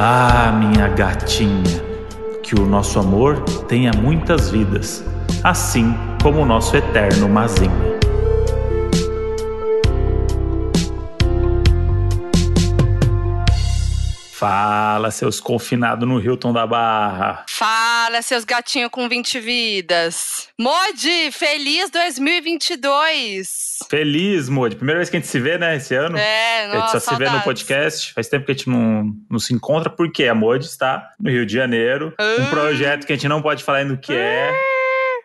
Ah, minha gatinha, que o nosso amor tenha muitas vidas, assim como o nosso eterno Mazinho. Fala, seus confinados no Hilton da Barra. Fala, seus gatinhos com 20 vidas. Modi, feliz 2022. Feliz, Modi. Primeira vez que a gente se vê, né, esse ano. É, nossa, A gente só se vê no podcast. Faz tempo que a gente não, não se encontra, porque a Modi está no Rio de Janeiro. Um Ah. projeto que a gente não pode falar ainda o que é.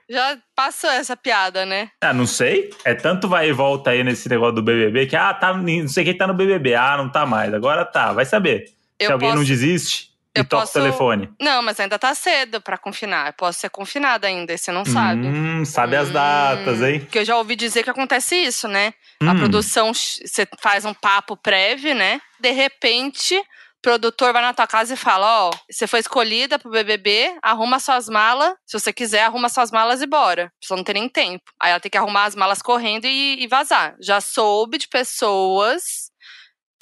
Já passou essa piada, né? Ah, não sei. É tanto vai e volta aí nesse negócio do BBB que, ah, tá, não sei quem tá no BBB. Ah, não tá mais. Agora tá, vai saber. Eu Se alguém posso... não desiste e eu toca posso- o telefone. Não, mas ainda tá cedo pra confinar. Eu posso ser confinada ainda, e você não sabe. Hum, sabe as Hum, datas, hein? Porque eu já ouvi dizer que acontece isso, né? A Hum. produção, você faz um papo prévio, né? De repente, o produtor vai na tua casa e fala: Ó, você foi escolhida pro BBB, arruma suas malas. Se você quiser, arruma suas malas e bora. Você não tem nem tempo. Aí ela tem que arrumar as malas correndo e, e vazar. Já soube de pessoas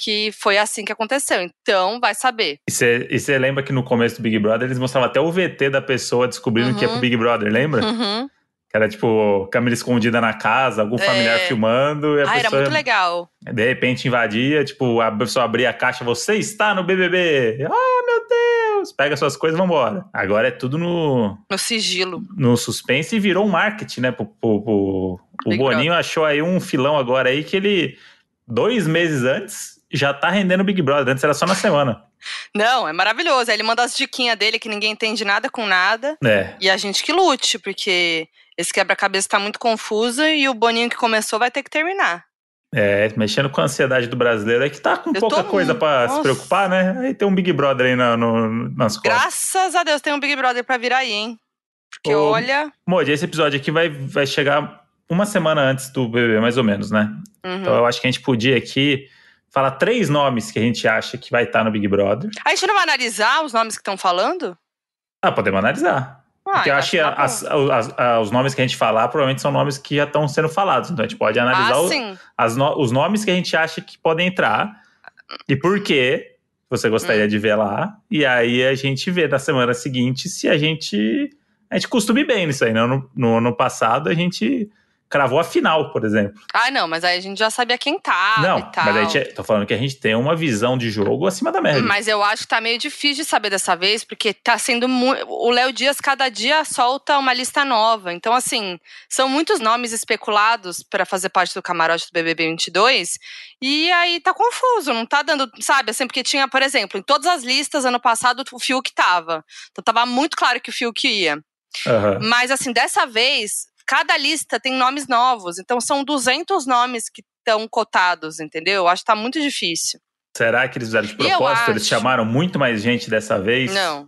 que foi assim que aconteceu. Então, vai saber. E você lembra que no começo do Big Brother eles mostravam até o VT da pessoa descobrindo que ia Uhum. pro Big Brother, lembra? Uhum. Que era tipo câmera escondida na casa, algum familiar É. filmando e a Ah, era pessoa muito legal. de repente invadia, tipo, a pessoa abria a caixa, você está no BBB. Ah, meu Deus! Pega suas coisas e vambora. Agora é tudo no, No sigilo. no suspense e virou um marketing, né? Pro, pro- pro- O Boninho achou aí um filão agora aí que ele, dois meses antes, já tá rendendo o Big Brother. Antes era só na semana. Não, é maravilhoso. Aí ele manda as diquinhas dele que ninguém entende nada com nada. É. E a gente que lute, porque esse quebra-cabeça tá muito confuso e o Boninho que começou vai ter que terminar. É, mexendo com a ansiedade do brasileiro, é que tá com Eu pouca coisa pra se preocupar, né? Aí tem um Big Brother aí na- no- nas costas. Graças a Deus tem um Big Brother pra vir aí, hein? Porque Ô, olha. Modi, esse episódio aqui vai, vai chegar uma semana antes do BBB, mais ou menos, né? uhum. Então eu acho que a gente podia aqui falar três nomes que a gente acha que vai estar no Big Brother. A gente não vai analisar os nomes que estão falando? Ah, podemos analisar. Ah, Porque eu então acho que tá as- as- as- os nomes que a gente falar provavelmente são nomes que já estão sendo falados. Então a gente pode analisar Ah, o- sim. as no- os nomes que a gente acha que podem entrar e por quê você Hum. gostaria de ver lá. E aí a gente vê na semana seguinte se a gente. A gente costuma ir bem nisso aí, né? No, no ano passado a gente cravou a final, por exemplo. Ah, não, mas aí a gente já sabia quem tava Não, mas a gente, tô falando que a gente tem uma visão de jogo acima da média. Mas eu acho que tá meio difícil de saber dessa vez, porque tá sendo muito. O Léo Dias, cada dia, solta uma lista nova. Então, assim, são muitos nomes especulados pra fazer parte do camarote do BBB 22. E aí tá confuso, não tá dando. Sabe, assim, porque tinha, por exemplo, em todas as listas ano passado, o Fiuk tava. Então tava muito claro que o Fiuk ia. Aham. Mas, assim, dessa vez, cada lista tem nomes novos. Então são 200 nomes que estão cotados, entendeu? Eu acho que tá muito difícil. Será que eles fizeram de propósito? Eles acho. chamaram muito mais gente dessa vez? Não,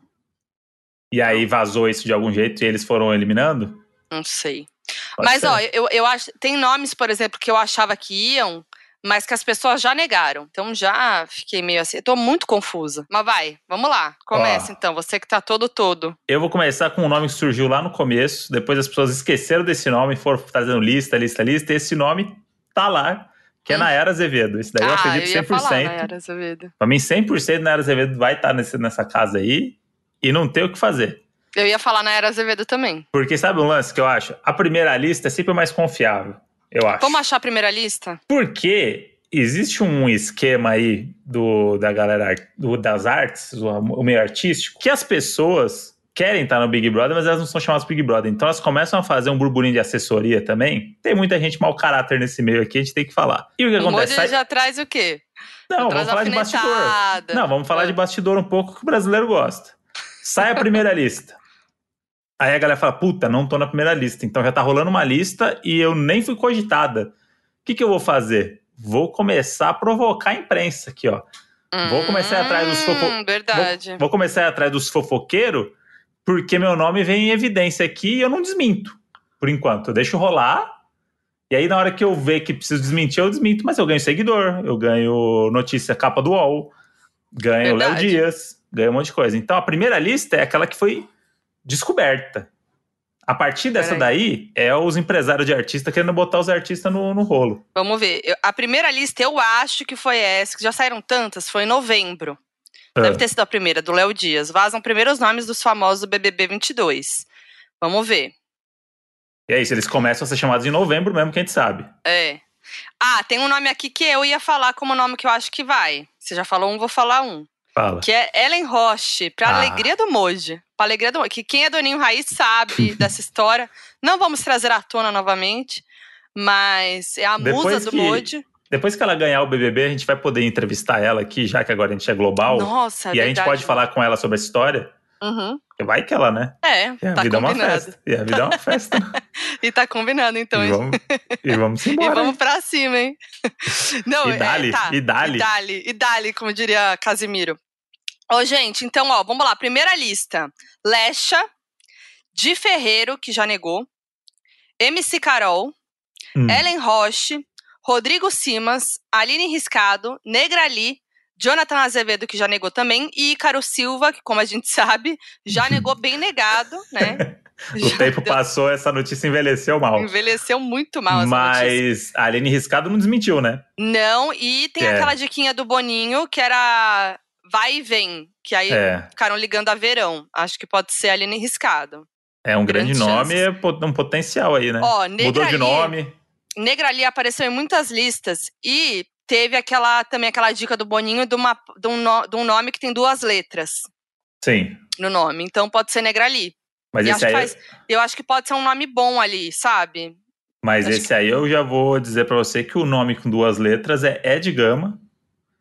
E aí vazou isso de algum jeito e eles foram eliminando? não sei. Pode Mas, ser. ó, eu, eu acho. Tem nomes, por exemplo, que eu achava que iam, mas que as pessoas já negaram. Então já fiquei meio assim. Eu tô muito confusa. Mas vai, vamos lá. Começa Ó. então, você que tá todo todo. Eu vou começar com um nome que surgiu lá no começo, depois as pessoas esqueceram desse nome, foram fazendo lista, lista, lista, e esse nome tá lá, que é Hum. Nayara Azevedo. Esse daí eu ah, acredito eu ia 100%. falar, Nayara Azevedo. Pra mim, 100% Nayara Azevedo vai estar nesse, nessa casa aí e não tem o que fazer. Eu ia falar Nayara Azevedo também. Porque sabe um lance que eu acho? A primeira lista é sempre mais confiável, eu acho. Vamos achar a primeira lista? Porque existe um esquema aí do, da galera do- das artes, o, meio artístico, que as pessoas querem estar no Big Brother, mas elas não são chamadas Big Brother. Então elas começam a fazer um burburinho de assessoria também. Tem muita gente mau caráter nesse meio aqui, a gente tem que falar. E o que O acontece? Sai- já traz o quê? Não, vamos falar de bastidor. Não, vamos falar Ah. de bastidor um pouco que o brasileiro gosta. Sai a primeira lista. Aí a galera fala, puta, não tô na primeira lista. Então já tá rolando uma lista e eu nem fui cogitada. O que, que eu vou fazer? Vou começar a provocar a imprensa aqui, ó. Vou começar a ir atrás dos Hum, Verdade. Vou, vou começar a ir atrás dos fofoqueiros, porque meu nome vem em evidência aqui e eu não desminto. Por enquanto, eu deixo rolar. E aí, na hora que eu ver que preciso desmentir, eu desminto, mas eu ganho seguidor, eu ganho notícia capa do UOL, ganho Léo. Dias, ganho um monte de coisa. Então, a primeira lista é aquela que foi descoberta. A partir dessa daí, é os empresários de artista querendo botar os artistas no, no rolo. Vamos ver. Eu- a primeira lista eu acho que foi essa, que já saíram tantas, foi em novembro. Deve ter sido a primeira, do Léo Dias. Vazam primeiro os nomes dos famosos do BBB 22. Vamos ver. E é isso, eles começam a ser chamados em novembro mesmo, que a gente sabe. É. Ah, tem um nome aqui que eu ia falar como nome que eu acho que vai. Você já falou um, vou falar um. Fala. Que é Ellen Roche, pra Ah. alegria do Moji. Alegria do Moji. Que quem é Doninho Raiz sabe dessa história. Não vamos trazer à tona novamente, mas é a Depois musa do que- Moji. Depois que ela ganhar o BBB, a gente vai poder entrevistar ela aqui, já que agora a gente é global. Nossa, é e a gente verdade. pode falar com ela sobre essa história. Uhum. Vai que ela, né? É, E a tá vida é uma combinado. festa. E a vida é uma festa. E tá combinado, então. e, vamos, e vamos E embora. vamos pra cima, hein? Não, E dali, é, tá. e dali. E dali, e dali, como diria Casimiro. Ô, gente, então, ó, vamos lá. Primeira lista. Lecha, Di Ferreiro, que já negou. MC Carol, Hum. Ellen Roche, Rodrigo Simas, Aline Riscado, Negrali, Jonathan Azevedo, que já negou também, e Ícaro Silva, que, como a gente sabe, já negou bem negado, né? O Já tempo deu- passou, essa notícia envelheceu mal. Envelheceu muito mal essa notícia. Mas a Aline Riscado não desmentiu, né? Não, e tem É. aquela diquinha do Boninho, que era vai e vem, que aí É. ficaram ligando a verão. Acho que pode ser Aline Riscado. É um grande nome, chances. é um potencial aí, né? Ó, Mudou de Negrali, nome. Negrali apareceu em muitas listas e teve aquela também aquela dica do Boninho de, uma, de, um, no- de um nome que tem duas letras Sim. no nome. Então pode ser Negrali. Mas E esse acho aí, que faz- Eu acho que pode ser um nome bom ali, sabe? mas acho esse aí eu já vou dizer pra você que o nome com duas letras é Ed Gama.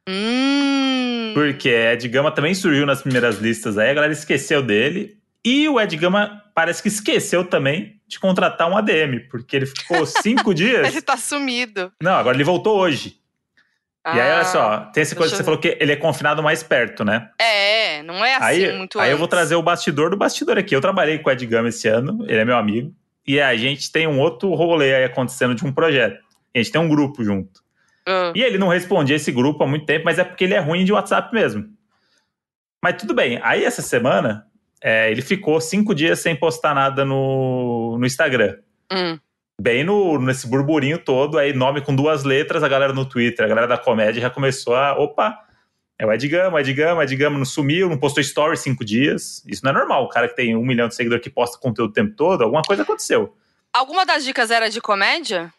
Hum. Porque Ed Gama também surgiu nas primeiras listas aí, a galera esqueceu dele. E o Ed Gama parece que esqueceu também de contratar um ADM, porque ele ficou cinco dias. Ele tá sumido. Não, agora ele voltou hoje. E aí, olha Ah, só, tem essa coisa que você eu- falou que ele é confinado mais perto, né? É, não é assim aí muito aí eu vou antes. trazer o bastidor do bastidor aqui. Eu trabalhei com o Ed Gama esse ano, ele é meu amigo. E a gente tem um outro rolê aí acontecendo de um projeto. A gente tem um grupo junto. Ah. E ele não respondia esse grupo há muito tempo, mas é porque ele é ruim de WhatsApp mesmo. Mas tudo bem. Aí essa semana, é, ele ficou cinco dias sem postar nada no, no Instagram. Hum. Bem no, nesse burburinho todo, aí nome com duas letras, a galera no Twitter, a galera da comédia já começou a. Opa! É o Ed Gama, Ed Gama, Ed Gama não sumiu, não postou story cinco dias. Isso não é normal. O cara que tem um milhão de seguidores que posta conteúdo o tempo todo, alguma coisa aconteceu. Alguma das dicas era de comédia?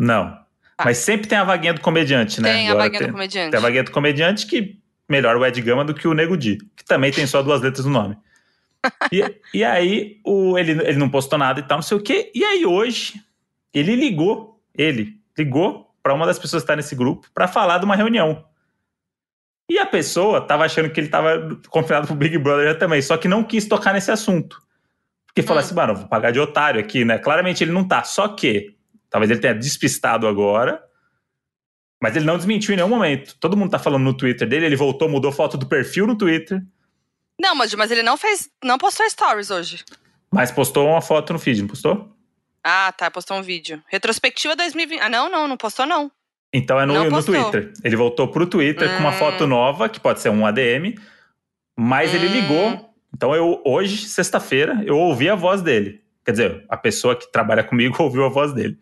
Não. Tá. Mas sempre tem a vaguinha do comediante, né? Tem a Agora vaguinha tem- do comediante. Tem a vaguinha do comediante que melhor o Ed Gama do que o Nego Di, que também tem só duas letras no nome. E, e aí o, ele, ele não postou nada e tal, não sei o quê. E aí hoje ele ligou, ele ligou para uma das pessoas que está nesse grupo para falar de uma reunião. E a pessoa tava achando que ele tava confinado pro Big Brother também, só que não quis tocar nesse assunto. Porque falou Hum. assim, mano, vou pagar de otário aqui, né? Claramente ele não tá, só que talvez ele tenha despistado agora, mas ele não desmentiu em nenhum momento. Todo mundo tá falando no Twitter dele, ele voltou, mudou foto do perfil no Twitter, Não, mas, mas ele não fez. Não postou stories hoje. mas postou uma foto no feed, não postou? Ah, tá. Postou um vídeo. Retrospectiva 2020. Ah, não, não, não postou, não. Então é no, no. Twitter. Ele voltou pro Twitter com uma Hum. foto nova, que pode ser um ADM, mas ele Hum. ligou. Então eu hoje, sexta-feira, eu ouvi a voz dele. Quer dizer, a pessoa que trabalha comigo ouviu a voz dele.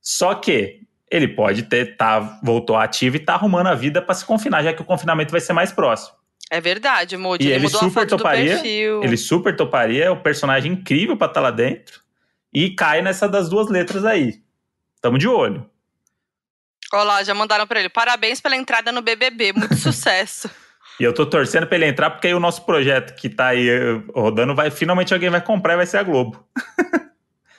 Só que ele pode ter tá voltou ativo e tá arrumando a vida para se confinar, já que o confinamento vai ser mais próximo. É verdade, Moody. E Ele, ele super toparia. Ele super toparia, é um personagem incrível para estar lá dentro e cai nessa das duas letras aí. Tamo de olho. Olha lá, já mandaram pra ele. Parabéns pela entrada no BBB. Muito sucesso. E eu tô torcendo pra ele entrar, porque aí o nosso projeto que tá aí eh, rodando, vai finalmente alguém vai comprar e vai ser a Globo.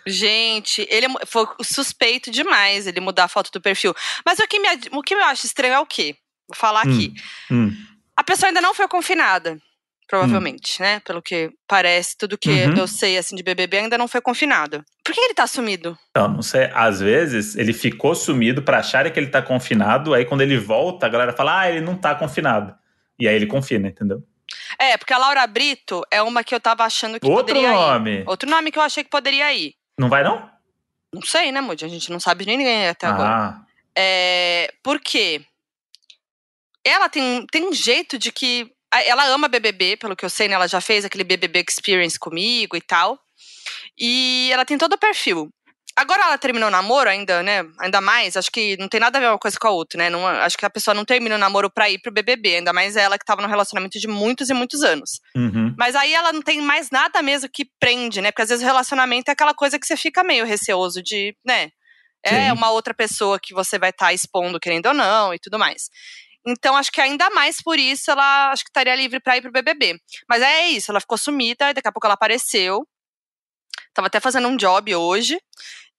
Gente, ele é foi suspeito demais ele mudar a foto do perfil. Mas o que, me, o que eu acho estranho é o quê? Vou falar aqui. Hum. A pessoa ainda não foi confinada, provavelmente, né? Pelo que parece, tudo que Uhum. eu sei assim de BBB ainda não foi confinado. Por que ele tá sumido? Então, não sei, às vezes ele ficou sumido pra acharem que ele tá confinado, aí quando ele volta, a galera fala, ah, ele não tá confinado. E aí ele confina, entendeu? É, porque a Laura Brito é uma que eu tava achando que Outro poderia ir. nome. Outro nome que eu achei que poderia ir. Não vai, não? Não sei, né, Moody? A gente não sabe de ninguém até agora. Ah, É, por quê? Ela tem, tem um jeito de que. Ela ama BBB, pelo que eu sei, né? Ela já fez aquele BBB Experience comigo e tal. E ela tem todo o perfil. Agora ela terminou o namoro ainda, né? Ainda mais, acho que não tem nada a ver uma coisa com a outra, né? Não, acho que a pessoa não termina o namoro pra ir pro BBB, ainda mais ela que tava num relacionamento de muitos e muitos anos. Uhum. Mas aí ela não tem mais nada mesmo que prende, né? Porque às vezes o relacionamento é aquela coisa que você fica meio receoso de, né? É Sim. uma outra pessoa que você vai estar expondo, querendo ou não, e tudo mais. Então, acho que ainda mais por isso ela acho que estaria livre pra ir pro BBB. Mas é isso, ela ficou sumida, e daqui a pouco ela apareceu. Tava até fazendo um job hoje.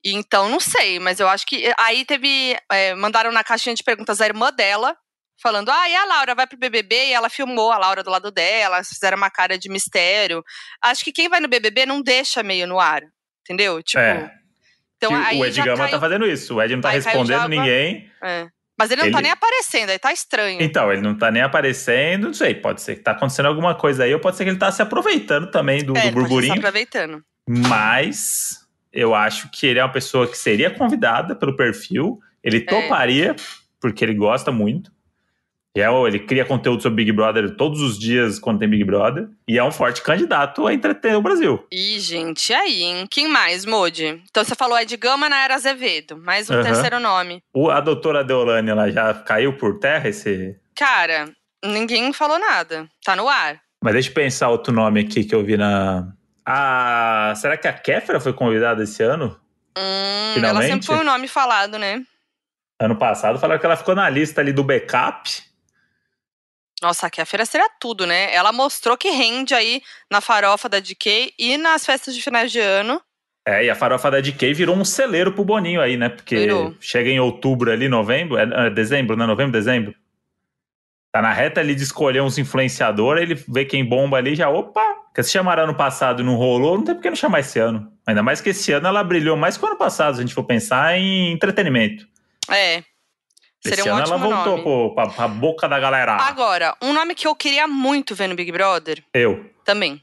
Então, não sei, mas eu acho que. Aí teve. é, mandaram na caixinha de perguntas a irmã dela, falando: ah, e a Laura vai pro BBB? E ela filmou a Laura do lado dela, fizeram uma cara de mistério. Acho que quem vai no BBB não deixa meio no ar, entendeu? Tipo. É. Então, o Ed já Gama caiu- tá fazendo isso. O Ed não tá Aí respondendo ninguém. é. Mas ele não tá Ele- nem aparecendo, aí tá estranho. Então, ele não tá nem aparecendo, não sei, pode ser que tá acontecendo alguma coisa aí, ou pode ser que ele tá se aproveitando também do, é, do ele pode estar burburinho. aproveitando. Mas eu acho que ele é uma pessoa que seria convidada pelo perfil, ele É. toparia, porque ele gosta muito. E é, ele cria conteúdo sobre Big Brother todos os dias quando tem Big Brother. E é um forte candidato a entreter o Brasil. Ih, gente, e aí, hein? Quem mais, Modi? Então você falou Ed Gama na Era Azevedo. Mais um terceiro nome. O, a doutora Deolane, ela já caiu por terra esse. Cara, ninguém falou nada. Tá no ar. Mas deixa eu pensar outro nome aqui que eu vi na. Ah, será que a Kéfera foi convidada esse ano? Hum, ela Finalmente? sempre foi o nome falado, né? Ano passado falaram que ela ficou na lista ali do backup. Nossa, a feira seria tudo, né? Ela mostrou que rende aí na farofa da DK e nas festas de finais de ano. É, e a farofa da DK virou um celeiro pro Boninho aí, né? Porque Virou. chega em outubro ali, novembro, é, é dezembro, né? Novembro, dezembro. Tá na reta ali de escolher uns influenciadores, ele vê quem bomba ali já, opa! Porque se chamaram ano passado e não rolou, não tem por que não chamar esse ano. Ainda mais que esse ano ela brilhou mais que o ano passado, se a gente for pensar em entretenimento. É. Seria esse um ano ela voltou nome. pro, pra, pra boca da galera. Agora, um nome que eu queria muito ver no Big Brother Eu. também.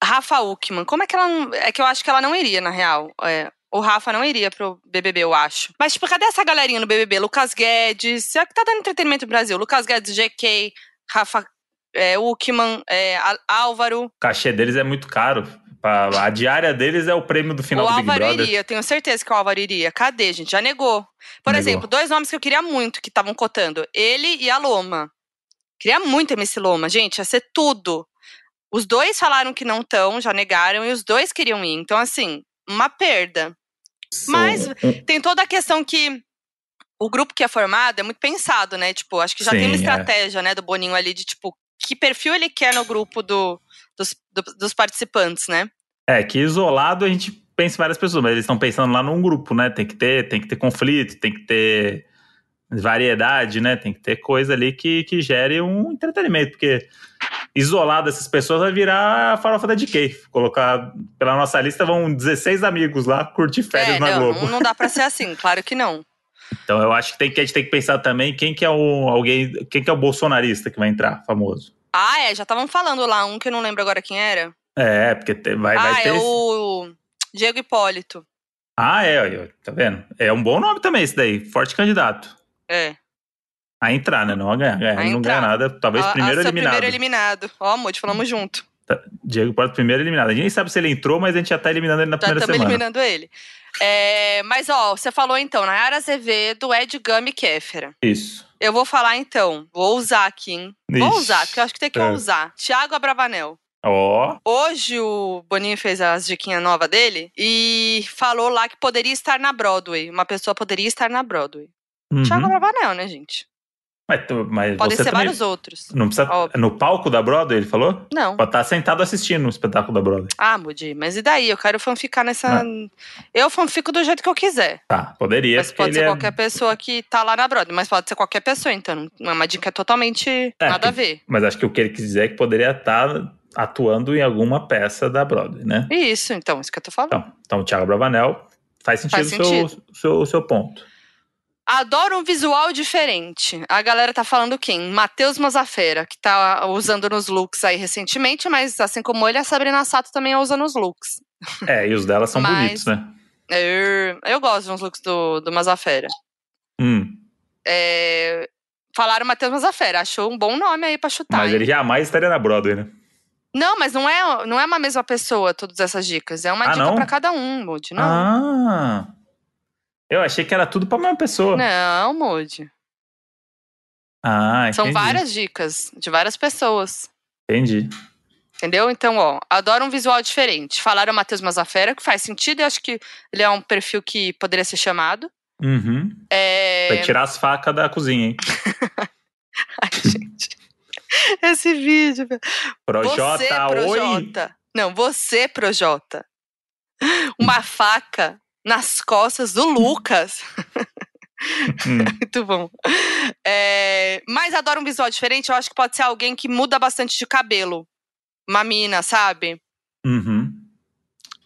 Rafa Uckman. Como é que ela não. É que eu acho que ela não iria, na real. É, o Rafa não iria pro BBB, eu acho. Mas, tipo, cadê essa galerinha no BBB? Lucas Guedes. Será que tá dando entretenimento no Brasil? Lucas Guedes, GK, Rafa é, Uckman, é, Álvaro. O cachê deles é muito caro. A diária deles é o prêmio do final o do Big Álvaro Brother. iria, eu tenho certeza que o Álvaro iria. Cadê, gente? Já negou. Por Negou. exemplo, dois nomes que eu queria muito que estavam cotando: ele e a Loma. Queria muito MC Loma, gente, ia ser tudo. Os dois falaram que não estão, já negaram, e os dois queriam ir. Então, assim, uma perda. Mas- São- um- Tem toda a questão que o grupo que é formado é muito pensado, né? Tipo, acho que já tem uma Sim, é. estratégia, né, do Boninho ali de, tipo, que perfil ele quer no grupo do, dos, do- dos participantes, né? É, que isolado a gente pensa em várias pessoas, mas eles estão pensando lá num grupo, né? Tem que ter, tem que ter conflito, tem que ter variedade, né? Tem que ter coisa ali que, que gere um entretenimento, porque isolado essas pessoas vai virar a farofa da DK. Colocar pela nossa lista vão 16 amigos lá curtir férias é, na não, Globo. não, dá pra ser assim, claro que não. Então eu acho que, tem, que a gente tem que pensar também quem que é o alguém, quem que é o bolsonarista que vai entrar, famoso. Ah, é, já estavam falando lá, um que eu não lembro agora quem era. É, porque te- vai, ah, vai ter. é esse- o Diego Hipólito. Ah, é, tá vendo? É um bom nome também esse daí, forte candidato. É. A entrar, né? Não a ganhar. A não ganha nada. Talvez primeiro eliminado. primeiro eliminado. Ó, Moody, falamos junto. Diego Porto, primeiro eliminado. A gente nem sabe se ele entrou, mas a gente já tá eliminando ele na Já primeira estamos semana. eliminando ele. É, mas, ó, você falou então, Nayara Azevedo, Ed Gama e Kéfera. Isso. Eu vou falar então, vou usar aqui, hein? Vou Ixi. usar, porque eu acho que tem que É. usar. Thiago Abravanel. Ó, Hoje o Boninho fez as diquinhas novas dele e falou lá que poderia estar na Broadway. Uma pessoa poderia estar na Broadway. uhum. Thiago Abravanel, né, gente? Mas, tu- mas Podem ser também vários outros. não precisa Óbvio. no palco da Broadway, ele falou? Não. Pode estar sentado assistindo o espetáculo da Broadway. Ah, Moody, mas e daí? Eu quero fanficar nessa. Ah. Eu fanfico do jeito que eu quiser. Tá, poderia, Mas pode ser é... qualquer pessoa que tá lá na Broadway, mas pode ser qualquer pessoa, então. Não é uma dica totalmente É, nada a ver. Mas acho que o que ele quis dizer é que poderia estar atuando em alguma peça da Broadway, né? Isso, então, isso que eu tô falando. Então, então o Thiago Bravanel faz sentido Faz o seu, sentido. seu, o seu ponto. Adoro um visual diferente. A galera tá falando quem? Matheus Mazafera, que tá usando nos looks aí recentemente, mas assim como ele, a Sabrina Sato também usa nos looks. É, e os dela são Mas- bonitos, né? Eu, eu gosto dos looks do, do Mazafera. Hum, É, falaram Matheus Mazafera, achou um bom nome aí pra chutar. mas hein? ele jamais estaria na Broadway, né? Não, mas não é, não é uma mesma pessoa todas essas dicas. É uma Ah, dica pra cada um, Moody. Não. Ah, Eu achei que era tudo pra mesma pessoa. Não, Moody. Ah, entendi. São várias dicas de várias pessoas. Entendi. Entendeu? Então, ó, adoro um visual diferente. Falaram Matheus Mazafera, que faz sentido, eu acho que ele é um perfil que poderia ser chamado. Uhum. É... Vai tirar as facas da cozinha, hein? Ai, gente. Esse vídeo. Projota, você, oi! Projota. Não, você, Projota. Uma faca nas costas do Lucas. Hum, Muito bom. É, mas adoro um visual diferente. Eu acho que pode ser alguém que muda bastante de cabelo. Uma mina, sabe? uhum.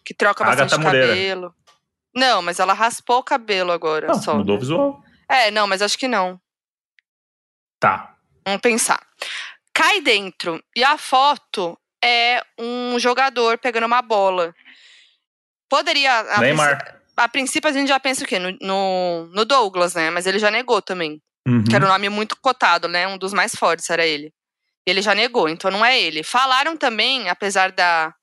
Que troca bastante Moreira. cabelo. Não, mas ela raspou o cabelo agora. Não, só. mudou o visual. É, não, mas acho que não. Tá. Vamos pensar. Cai dentro. E a foto é um jogador pegando uma bola. Poderia. Neymar. A princípio a gente já pensa o quê? No, no, no Douglas, né? Mas ele já negou também. Uhum. Que era um nome muito cotado, né? Um dos mais fortes era ele. Ele já negou, então não é ele. Falaram também, apesar da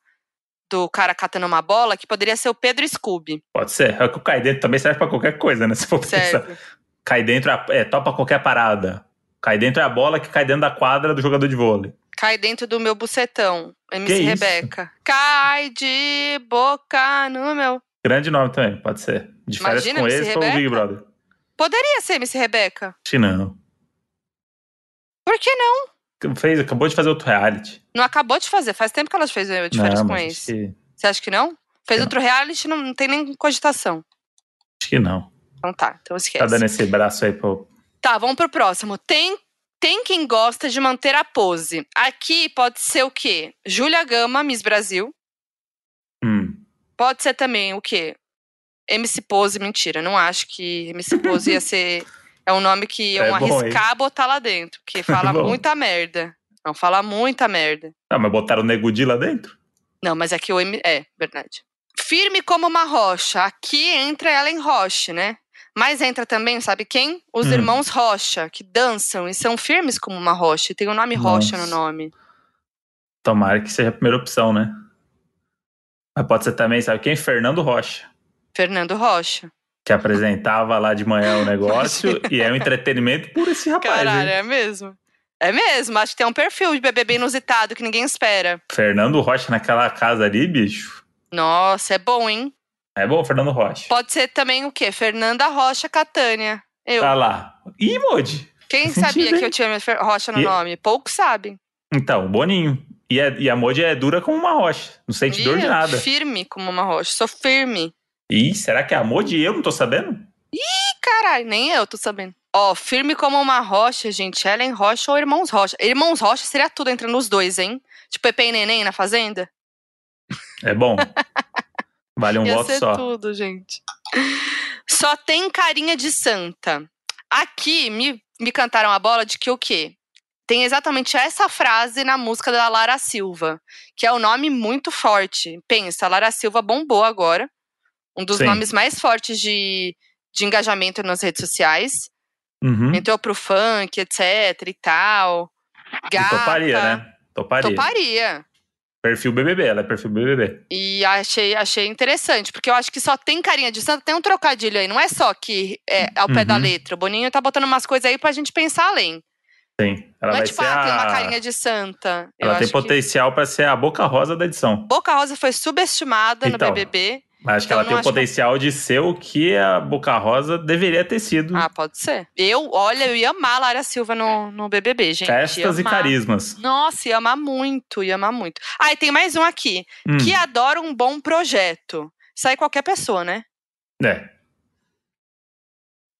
do cara catando uma bola, que poderia ser o Pedro Scooby. Pode ser. É que o cai dentro também serve pra qualquer coisa, né? Se for pensar. Serve. Cai dentro é, é topa qualquer parada. Cai dentro é a bola que cai dentro da quadra do jogador de vôlei. Cai dentro do meu bucetão. MC Que isso? Rebeca. Cai de boca no meu. Grande nome também, pode ser. De férias Imagina, com esse ou Big. Brother. Poderia ser MC Rebeca. Acho que não. Por que não? Fez, acabou de fazer outro reality. Não acabou de fazer. Faz tempo que ela fez o de férias não, com esse. que, Você acha que não? Fez Não. outro reality, não, não tem nem cogitação. acho que não. Então tá, então esquece. Tá dando esse braço aí pro. Tá, vamos pro próximo. Tem, tem quem gosta de manter a pose. Aqui pode ser o quê? Júlia Gama, Miss Brasil. Pode ser também o quê? MC Pose, mentira. Não acho que MC Pose ia ser. É um nome que iam É bom, arriscar botar lá dentro. Porque fala bom. muita merda. Não, fala muita merda. Ah, mas botaram o Negudi lá dentro? Não, mas aqui o M. É, verdade. Firme como uma rocha. Aqui entra Ellen Roche, né? Mas entra também, sabe quem? Os Hum. irmãos Rocha, que dançam e são firmes como uma rocha. E tem o nome Rocha no Nossa. nome. Tomara que seja a primeira opção, né? Mas pode ser também, sabe quem? Fernando Rocha. Fernando Rocha. Que apresentava lá de manhã o negócio e é um entretenimento por esse rapaz. Caralho, hein? é mesmo. É mesmo, acho que tem um perfil de BBB inusitado que ninguém espera. Fernando Rocha naquela casa ali, bicho. Nossa, é bom, hein? É bom, Fernando Rocha. Pode ser também o quê? Fernanda Rocha Catânia. Eu. Tá lá. Ih, Modi. Quem sabia que eu tinha Rocha no E- nome? Poucos sabem. Então, Boninho. E, é- e a Modi é dura como uma rocha. Não sente dor de nada. Firme como uma rocha. Sou firme. Ih, será que é a Modi e eu não tô sabendo? Ih, caralho, nem eu tô sabendo. Ó, firme como uma rocha, gente. Ellen Rocha ou Irmãos Rocha? Irmãos Rocha seria tudo entre os dois, hein? Tipo Pepe e Neném na Fazenda? É bom. Vale um Ia voto ser só. tudo, gente. Só tem carinha de santa. Aqui me, me cantaram a bola de que o quê? Tem exatamente essa frase na música da Lara Silva, que é um nome muito forte. Pensa, Lara Silva bombou agora. Um dos Sim. nomes mais fortes de, de engajamento nas redes sociais. Uhum. Entrou pro funk, etc e tal. E Gata. toparia, né? Toparia. Toparia. Perfil BBB, ela é perfil BBB. E achei, achei interessante, porque eu acho que só tem carinha de santa, tem um trocadilho aí. Não é só que é ao pé da Uhum. letra. O Boninho tá botando umas coisas aí pra gente pensar além. Sim. Ela não é vai tipo, ser ah, tem uma a... carinha de santa. Eu Ela tem acho que potencial pra ser a boca rosa da edição. Boca Rosa foi subestimada Então. no BBB. Mas acho que Então, ela tem o acho que- potencial de ser o que a Boca Rosa deveria ter sido. Ah, pode ser. Eu, olha, eu ia amar a Lara Silva no, no BBB, gente. Festas e carismas. Nossa, ia amar muito, ia amar muito. Ah, e tem mais um aqui. Hum, Que adora um bom projeto. Isso aí qualquer pessoa, né? É.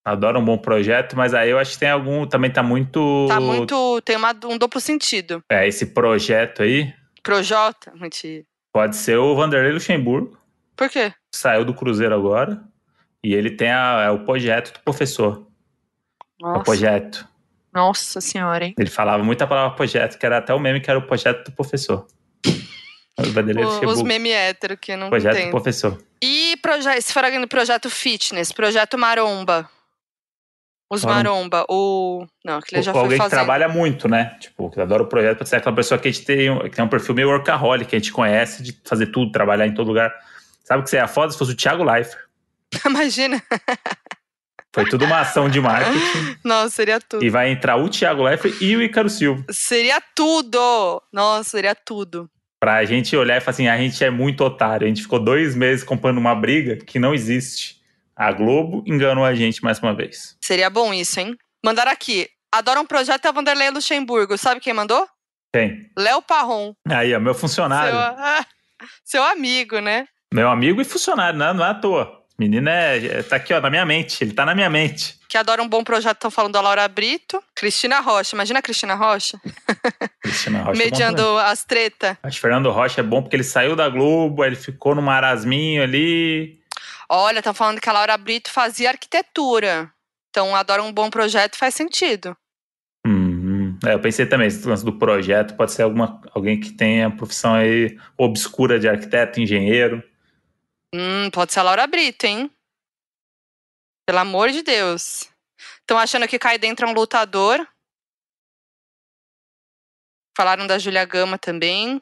Adoro um bom projeto, mas aí eu acho que tem algum. Também tá muito. Tá muito. Tem uma, um duplo sentido. É, esse projeto aí Projota? Mentira. pode ser o Vanderlei Luxemburgo, Por quê? saiu do Cruzeiro agora. E ele tem a- é o projeto do professor. É o Nossa, projeto. nossa senhora, hein? Ele falava muita palavra projeto, que era até o meme que era o projeto do professor. O O- Os meme hétero que não Projeto do tem. professor. E proje se for aqui no projeto fitness, projeto maromba. Os Maromba. maromba. O. Não, aquele já Ou foi alguém que fazendo. trabalha muito, né? Tipo, que adora o projeto, pode ser aquela pessoa que a gente tem, que tem um perfil meio workaholic, que a gente conhece, de fazer tudo, trabalhar em todo lugar. Sabe o que seria foda se fosse o Thiago Leifert? Imagina. Foi tudo uma ação de marketing. Nossa, seria tudo. E vai entrar o Thiago Leifert e o Ícaro Silva. Seria tudo! Nossa, seria tudo. Pra gente olhar e falar assim, a gente é muito otário. A gente ficou dois meses comprando uma briga que não existe. A Globo enganou a gente mais uma vez. Seria bom isso, hein? Mandaram aqui. Adora um projeto é Vanderlei Luxemburgo. Sabe quem mandou? Quem? Léo Parron. Aí, ó, meu funcionário. Seu, seu amigo, né? Meu amigo e funcionário, não, não é à toa. Menino é, é, tá aqui, ó, na minha mente. Ele tá na minha mente. Que adora um bom projeto, estão falando da Laura Brito. Cristina Rocha. Imagina a Cristina Rocha. Cristina Rocha. Mediando é as tretas. Acho que Fernando Rocha é bom porque ele saiu da Globo, ele ficou no marasminho ali. Olha, estão falando que a Laura Brito fazia arquitetura. Então, adora um bom projeto faz sentido. Hum, é, eu pensei também, esse lance do projeto pode ser alguma, alguém que tenha profissão aí obscura de arquiteto, engenheiro. Hum, pode ser a Laura Brito, hein? Pelo amor de Deus. Estão achando que cai dentro é um lutador. Falaram da Julia Gama também.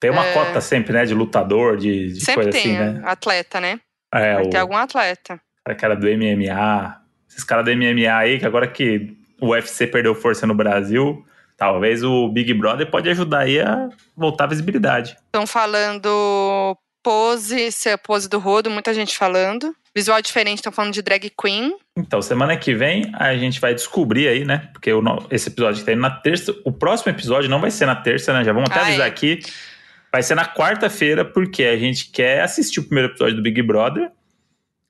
Tem uma é... cota sempre, né? De lutador, de, de sempre coisa tem, assim, né? atleta, né? É, Vai o ter algum atleta. cara do MMA. Esses caras do MMA aí, que agora que o UFC perdeu força no Brasil, talvez o Big Brother pode ajudar aí a voltar a visibilidade. Estão falando pose, ser a pose do rodo, muita gente falando. Visual diferente, estão falando de drag queen. Então, semana que vem a gente vai descobrir aí, né? Porque esse episódio tá indo na terça. O próximo episódio não vai ser na terça, né? Já vamos até Ah, avisar é. aqui. Vai ser na quarta-feira, porque a gente quer assistir o primeiro episódio do Big Brother.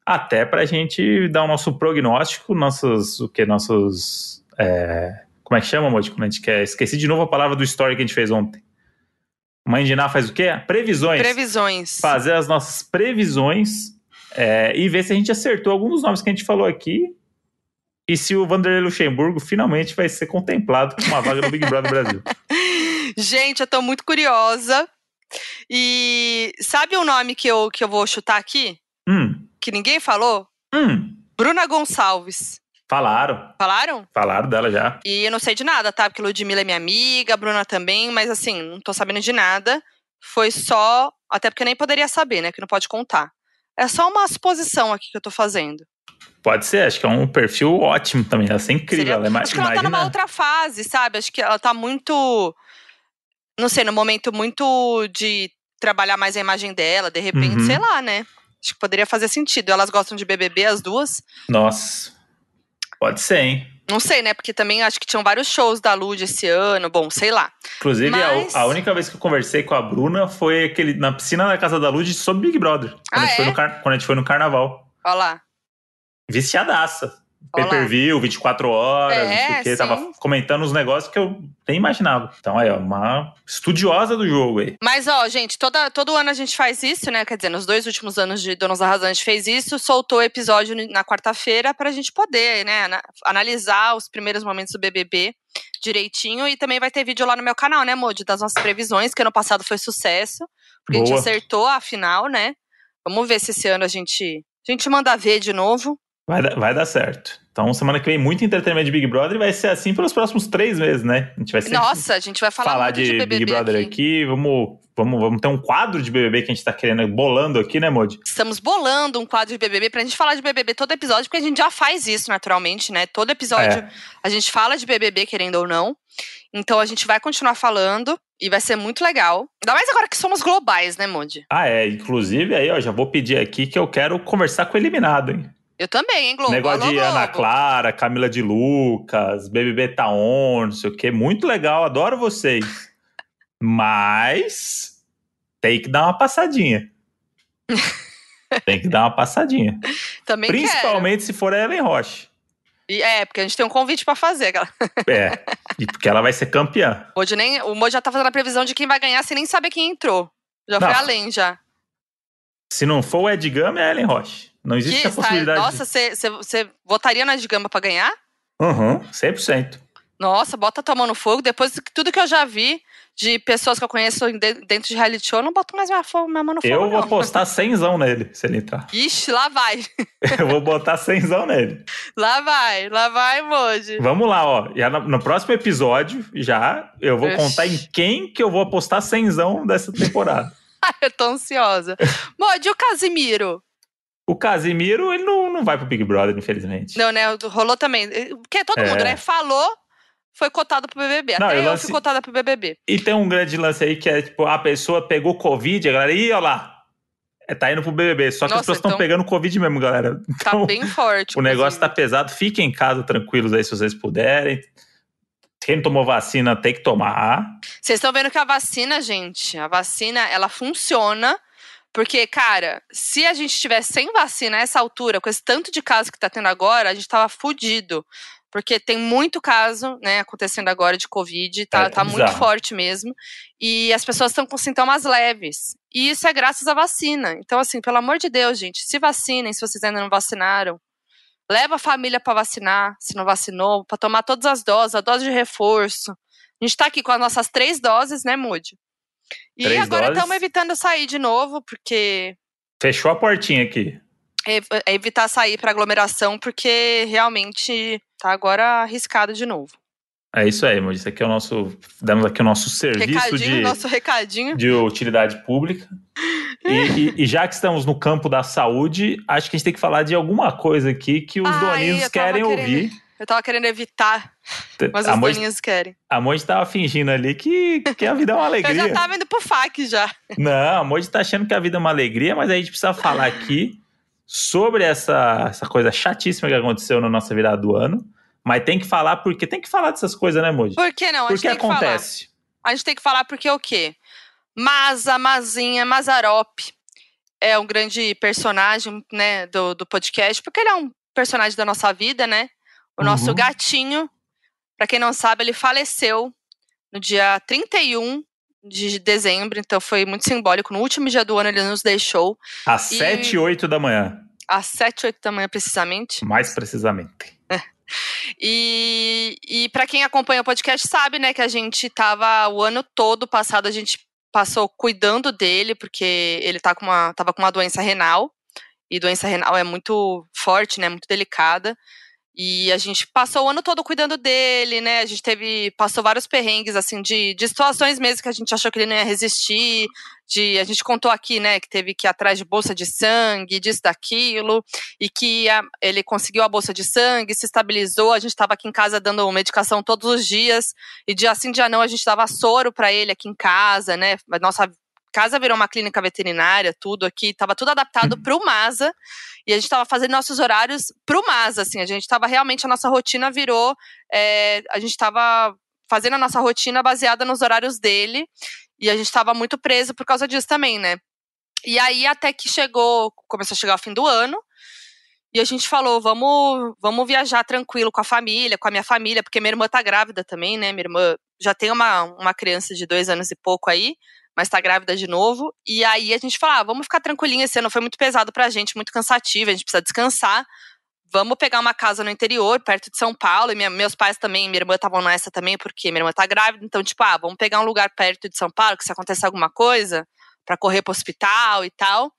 Até pra gente dar o nosso prognóstico, nossos. O que? Nossos. é, como é que chama, Moji? Como a gente quer? Esqueci de novo a palavra do story que a gente fez ontem. Mãe de Ná faz o quê? Previsões. Previsões. Fazer as nossas previsões é, e ver se a gente acertou alguns dos nomes que a gente falou aqui. E se o Vanderlei Luxemburgo finalmente vai ser contemplado com uma vaga no Big Brother Brasil. Gente, eu tô muito curiosa. E sabe o nome que eu, que eu vou chutar aqui? Hum, Que ninguém falou? hum, Bruna Gonçalves. falaram. Falaram? Falaram dela já. E eu não sei de nada, tá? Porque Ludmilla é minha amiga, a Bruna também, mas assim, não tô sabendo de nada. Foi só. Até porque eu nem poderia saber, né? Que não pode contar. É só uma suposição aqui que eu tô fazendo. Pode ser, acho que é um perfil ótimo também. Ela é incrível. Seria- Ela, ima- Acho que ela tá imagina- numa outra fase, sabe? Acho que ela tá muito. Não sei, no momento muito de trabalhar mais a imagem dela, de repente, Uhum. sei lá, né? Acho que poderia fazer sentido. Elas gostam de BBB, as duas. Nossa. Pode ser, hein? Não sei, né? Porque também acho que tinham vários shows da Lud esse ano. Bom, sei lá. Inclusive, a- Mas- a, única vez que eu conversei com a Bruna foi aquele, na piscina da Casa da Luz sobre Big Brother. Quando, Ah, a gente foi é? no car- quando a gente foi no carnaval. Olha lá. Viciadaça. Pay-per-view, 24 horas, É, não sei o sim. Tava comentando uns negócios que eu nem imaginava. Então, aí, ó, uma estudiosa do jogo aí. Mas, ó, gente, toda, todo ano a gente faz isso, né? Quer dizer, nos dois últimos anos de Donos da Razão a gente fez isso, soltou o episódio na quarta-feira pra gente poder, né, ana- analisar os primeiros momentos do BBB direitinho. E também vai ter vídeo lá no meu canal, né, Modi? Das nossas previsões, que ano passado foi sucesso. Porque a gente Boa. acertou a final, né? Vamos ver se esse ano a gente, a gente manda ver de novo. Vai, dar- vai dar certo. Então, semana que vem, muito entretenimento de Big Brother e vai ser assim pelos próximos três meses, né? A gente vai Nossa, a gente vai falar, falar de, de, Big Brother aqui. aqui. Vamos, vamos, vamos ter um quadro de BBB que a gente tá querendo, bolando aqui, né, Modi? Estamos bolando um quadro de BBB pra gente falar de BBB todo episódio, porque a gente já faz isso naturalmente, né? Todo episódio É. a gente fala de BBB, querendo ou não. Então a gente vai continuar falando e vai ser muito legal. Ainda mais agora que somos globais, né, Moody? Ah, é. Inclusive, aí, ó, já vou pedir aqui que eu quero conversar com o eliminado, hein? Eu também, hein, Globo? Negócio Alô, de Ana Globo. Clara, Camila de Lucas, BBB tá on, não sei o quê. Muito legal, adoro vocês. Mas tem que dar uma passadinha. tem que dar uma passadinha. Também quero. Principalmente se for a Ellen Roche. E É, porque a gente tem um convite pra fazer. aquela- É, e porque ela vai ser campeã. Moody nem... O Moody já tá fazendo a previsão de quem vai ganhar sem nem saber quem entrou. Já foi Não. além, já. Se não for o Ed Gama, é a Ellen Roche. Não existe Que a possibilidade. Nossa, você votaria na de Gama pra ganhar? Uhum, 100%. Nossa, bota tua mão no fogo. Depois de tudo que eu já vi de pessoas que eu conheço de- dentro de reality show, eu não boto mais minha, minha mão no fogo, Eu vou não. postar 100 nele, se ele entrar. Ixi, lá vai. Eu vou botar 100 nele. Lá vai, lá vai, Moji. Vamos lá, ó. Já no, no próximo episódio, já, eu vou Ixi. contar em quem que eu vou apostar 100 dessa temporada. eu tô ansiosa. Moji, o Casimiro? O Casimiro, ele não, não vai pro Big Brother, infelizmente. Não, né? Rolou também. Porque todo É. mundo, né? Falou, foi cotado pro BBB. Não, Até eu lance- fui cotada pro BBB. E tem um grande lance aí que é, tipo, a pessoa pegou Covid, a galera, ih, olha lá, é, tá indo pro BBB. Só que as pessoas estão então- pegando Covid mesmo, galera. Tá Então, bem forte. o negócio tá pesado. Fiquem em casa tranquilos aí, se vocês puderem. Quem não tomou vacina tem que tomar. Vocês estão vendo que a vacina, gente, a vacina, ela funciona. Porque, cara, se a gente tivesse sem vacina a essa altura, com esse tanto de casos que tá tendo agora, a gente tava fudido. Porque tem muito caso, né, acontecendo agora de Covid, tá, É, tá muito forte mesmo. E as pessoas estão com sintomas leves. E isso é graças à vacina. Então, assim, pelo amor de Deus, gente, se vacinem se vocês ainda não vacinaram. Leva a família pra vacinar, se não vacinou, pra tomar todas as doses, a dose de reforço. A gente tá aqui com as nossas três doses, né, Moody? E Três agora doses. estamos evitando sair de novo, porque Fechou a portinha aqui. é, é evitar sair para aglomeração, porque realmente tá agora arriscado de novo. É isso aí, Moody. Isso aqui é o nosso. Damos aqui o nosso serviço recadinho, de, nosso recadinho. de utilidade pública. E, e- e já que estamos no campo da saúde, acho que a gente tem que falar de alguma coisa aqui que os Ai, doninhos eu tava querem querendo- ouvir. Eu tava querendo evitar, mas a os Moji, doninhos querem. a Moji tava fingindo ali que, que a vida é uma Eu alegria. já tava indo pro FAC já. Não, a Moji tá achando que a vida é uma alegria, mas a gente precisa falar aqui sobre essa, essa coisa chatíssima que aconteceu na nossa virada do ano. Mas tem que falar porque tem que falar dessas coisas, né, Moji? Por que não? A Por gente que tem que falar. acontece? A gente tem que falar porque o quê? Maza, Mazinha, Mazarop é um grande personagem, né, do, do podcast, porque ele é um personagem da nossa vida, né? O nosso Uhum. gatinho, pra quem não sabe, ele faleceu no dia 31 de dezembro, então foi muito simbólico. No último dia do ano ele nos deixou, Às E- 7 e 8 da manhã, às 7, 8 da manhã precisamente. mais precisamente. E, e para quem acompanha o podcast sabe, né, que a gente tava o ano todo passado, a gente passou cuidando dele, porque ele tá com uma, tava com uma doença renal. E doença renal é muito forte, né, muito delicada. E a gente passou o ano todo cuidando dele, né? A gente teve. Passou vários perrengues, assim, de, de situações mesmo que a gente achou que ele não ia resistir. De, a gente contou aqui, né, que teve que ir atrás de bolsa de sangue, disso, daquilo e que ele conseguiu a bolsa de sangue, se estabilizou. A gente estava aqui em casa dando medicação todos os dias e dia sim, dia não, a gente dava soro para ele aqui em casa, né? A nossa casa virou uma clínica veterinária, tudo aqui, estava tudo adaptado para o Masa e a gente estava fazendo nossos horários para o Masa, assim, a gente estava realmente a nossa rotina virou, é, a gente estava fazendo a nossa rotina baseada nos horários dele e a gente estava muito preso por causa disso também, né? E aí até que chegou, começou a chegar o fim do ano, e a gente falou, vamos, vamos viajar tranquilo com a família, com a minha família, porque minha irmã tá grávida também, né? Minha irmã já tem uma, uma criança de dois anos e pouco aí, mas tá grávida de novo. E aí a gente falou, ah, vamos ficar tranquilinho esse ano, foi muito pesado pra gente, muito cansativo, a gente precisa descansar. Vamos pegar uma casa no interior, perto de São Paulo, e minha- meus pais também, minha irmã estavam nessa também, porque minha irmã tá grávida, então, tipo, ah, vamos pegar um lugar perto de São Paulo, que se acontecer alguma coisa, pra correr pro hospital e tal.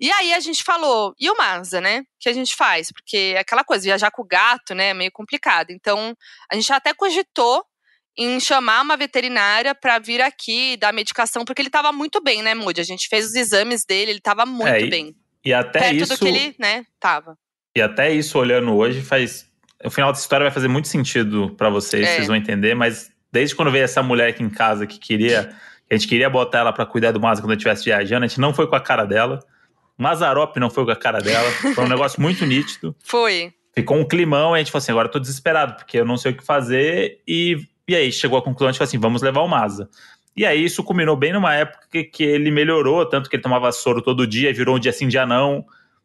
E aí a gente falou, e o Masa, né? O que a gente faz? Porque é aquela coisa, viajar com o gato, né, é meio complicado. Então, a gente até cogitou em chamar uma veterinária pra vir aqui dar medicação, porque ele tava muito bem, né, Moody? A gente fez os exames dele, ele tava muito É, e- bem. E até perto isso. do que ele, né, tava. E até isso, olhando hoje, faz. O final dessa história vai fazer muito sentido pra vocês, É. vocês vão entender, mas desde quando veio essa mulher aqui em casa que queria. que a gente queria botar ela pra cuidar do Maza quando eu estivesse viajando, a gente não foi com a cara dela. Mazarop não foi com a cara dela. Foi um negócio muito nítido. Foi. Ficou um climão e a gente falou assim: agora eu tô desesperado, porque eu não sei o que fazer. E, e aí chegou a conclusão, gente falou assim: vamos levar o Maza. E aí isso culminou bem numa época que, que ele melhorou, tanto que ele tomava soro todo dia, virou um dia sim, dia não.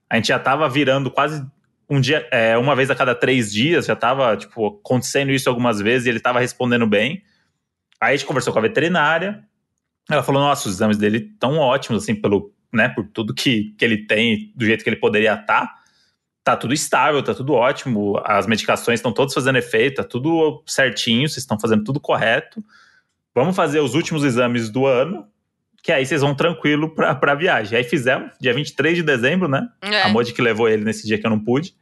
A gente já tava virando quase um dia, é, uma vez a cada três dias, já tava, tipo, acontecendo isso algumas vezes e ele tava respondendo bem. Aí a gente conversou com a veterinária, ela falou, nossa, os exames dele estão ótimos, assim, pelo, né, por tudo que, que ele tem, do jeito que ele poderia estar. Tá tudo estável, tá tudo ótimo, as medicações estão todas fazendo efeito, tá tudo certinho, vocês estão fazendo tudo correto. Vamos fazer os últimos exames do ano, que aí vocês vão tranquilo pra, pra viagem. Aí fizemos, dia 23 de dezembro, né? É. A Modi que levou ele nesse dia que eu não pude.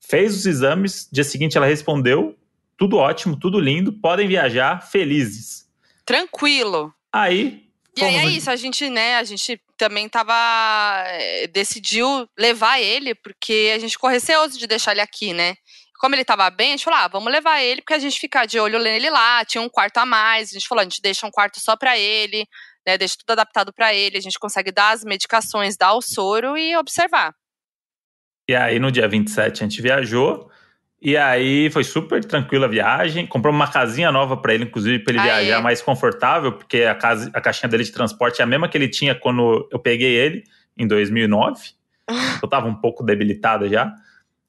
Fez os exames, dia seguinte ela respondeu, tudo ótimo, tudo lindo, podem viajar felizes. Tranquilo. Aí E aí é isso, a gente, né, a gente também tava. É, decidiu levar ele, porque a gente ficou receoso de deixar ele aqui, né? Como ele tava bem, a gente falou: ah, vamos levar ele, porque a gente fica de olho nele lá, tinha um quarto a mais. A gente falou: a gente deixa um quarto só pra ele, né? Deixa tudo adaptado para ele, a gente consegue dar as medicações, dar o soro e observar. E aí, no dia 27, a gente viajou. E aí foi super tranquila a viagem. Comprou uma casinha nova para ele, inclusive, para ele Aê. viajar mais confortável, porque a, casa, a caixinha dele de transporte é a mesma que ele tinha quando eu peguei ele, em 2009. eu tava um pouco debilitada já.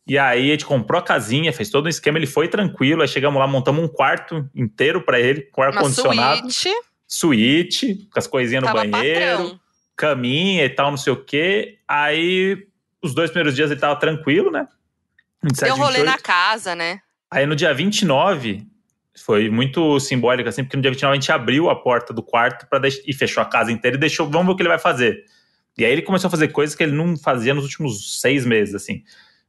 E aí a gente comprou a casinha, fez todo um esquema, ele foi tranquilo. Aí chegamos lá, montamos um quarto inteiro para ele, com ar-condicionado. Suíte. Suíte, com as coisinhas no banheiro, patrão. caminha e tal, não sei o quê. Aí os dois primeiros dias ele tava tranquilo, né? 27, Deu rolê 28. na casa, né? Aí no dia 29, foi muito simbólico, assim, porque no dia 29 a gente abriu a porta do quarto para e fechou a casa inteira e deixou, vamos ver o que ele vai fazer. E aí ele começou a fazer coisas que ele não fazia nos últimos seis meses, assim.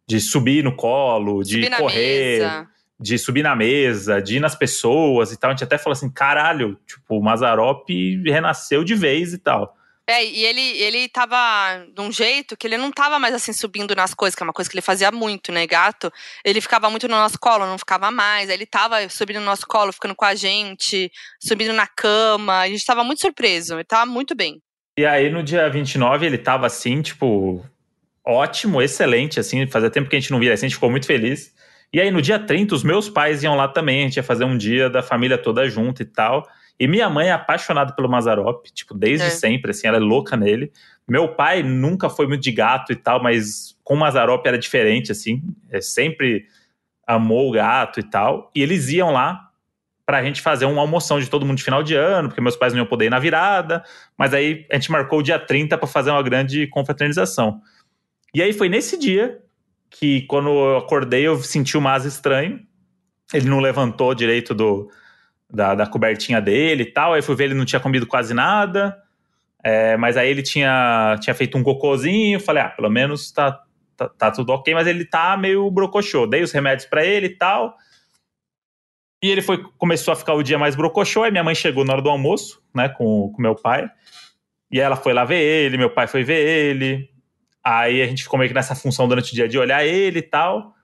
De subir no colo, de correr, de subir na mesa, de ir nas pessoas e tal. A gente até falou assim, caralho, tipo, o Mazarop renasceu de vez e tal. É, e ele, ele tava de um jeito que ele não tava mais assim subindo nas coisas, que é uma coisa que ele fazia muito, né, gato? Ele ficava muito no nosso colo, não ficava mais. Aí ele tava subindo no nosso colo, ficando com a gente, subindo na cama. A gente tava muito surpreso, ele tava muito bem. E aí no dia 29 ele tava assim, tipo, ótimo, excelente, assim, fazia tempo que a gente não via assim, a gente ficou muito feliz. E aí no dia 30 os meus pais iam lá também, a gente ia fazer um dia da família toda junto e tal. E minha mãe é apaixonada pelo Mazarop, tipo, desde é. sempre, assim, ela é louca nele. Meu pai nunca foi muito de gato e tal, mas com o Mazarop era diferente, assim, é, sempre amou o gato e tal. E eles iam lá pra gente fazer uma almoção de todo mundo de final de ano, porque meus pais não iam poder ir na virada, mas aí a gente marcou o dia 30 para fazer uma grande confraternização. E aí foi nesse dia que, quando eu acordei, eu senti o Maza estranho. Ele não levantou direito do, da, da cobertinha dele e tal. Aí fui ver, ele não tinha comido quase nada. É, mas aí ele tinha, tinha feito um cocôzinho. Falei, ah, pelo menos tá, tá, tá tudo ok, mas ele tá meio brocochô. Dei os remédios para ele e tal. E ele foi, começou a ficar o dia mais brocochô. Aí minha mãe chegou na hora do almoço, né, com, com meu pai. E ela foi lá ver ele, meu pai foi ver ele. Aí a gente ficou meio que nessa função durante o dia de olhar ele e tal.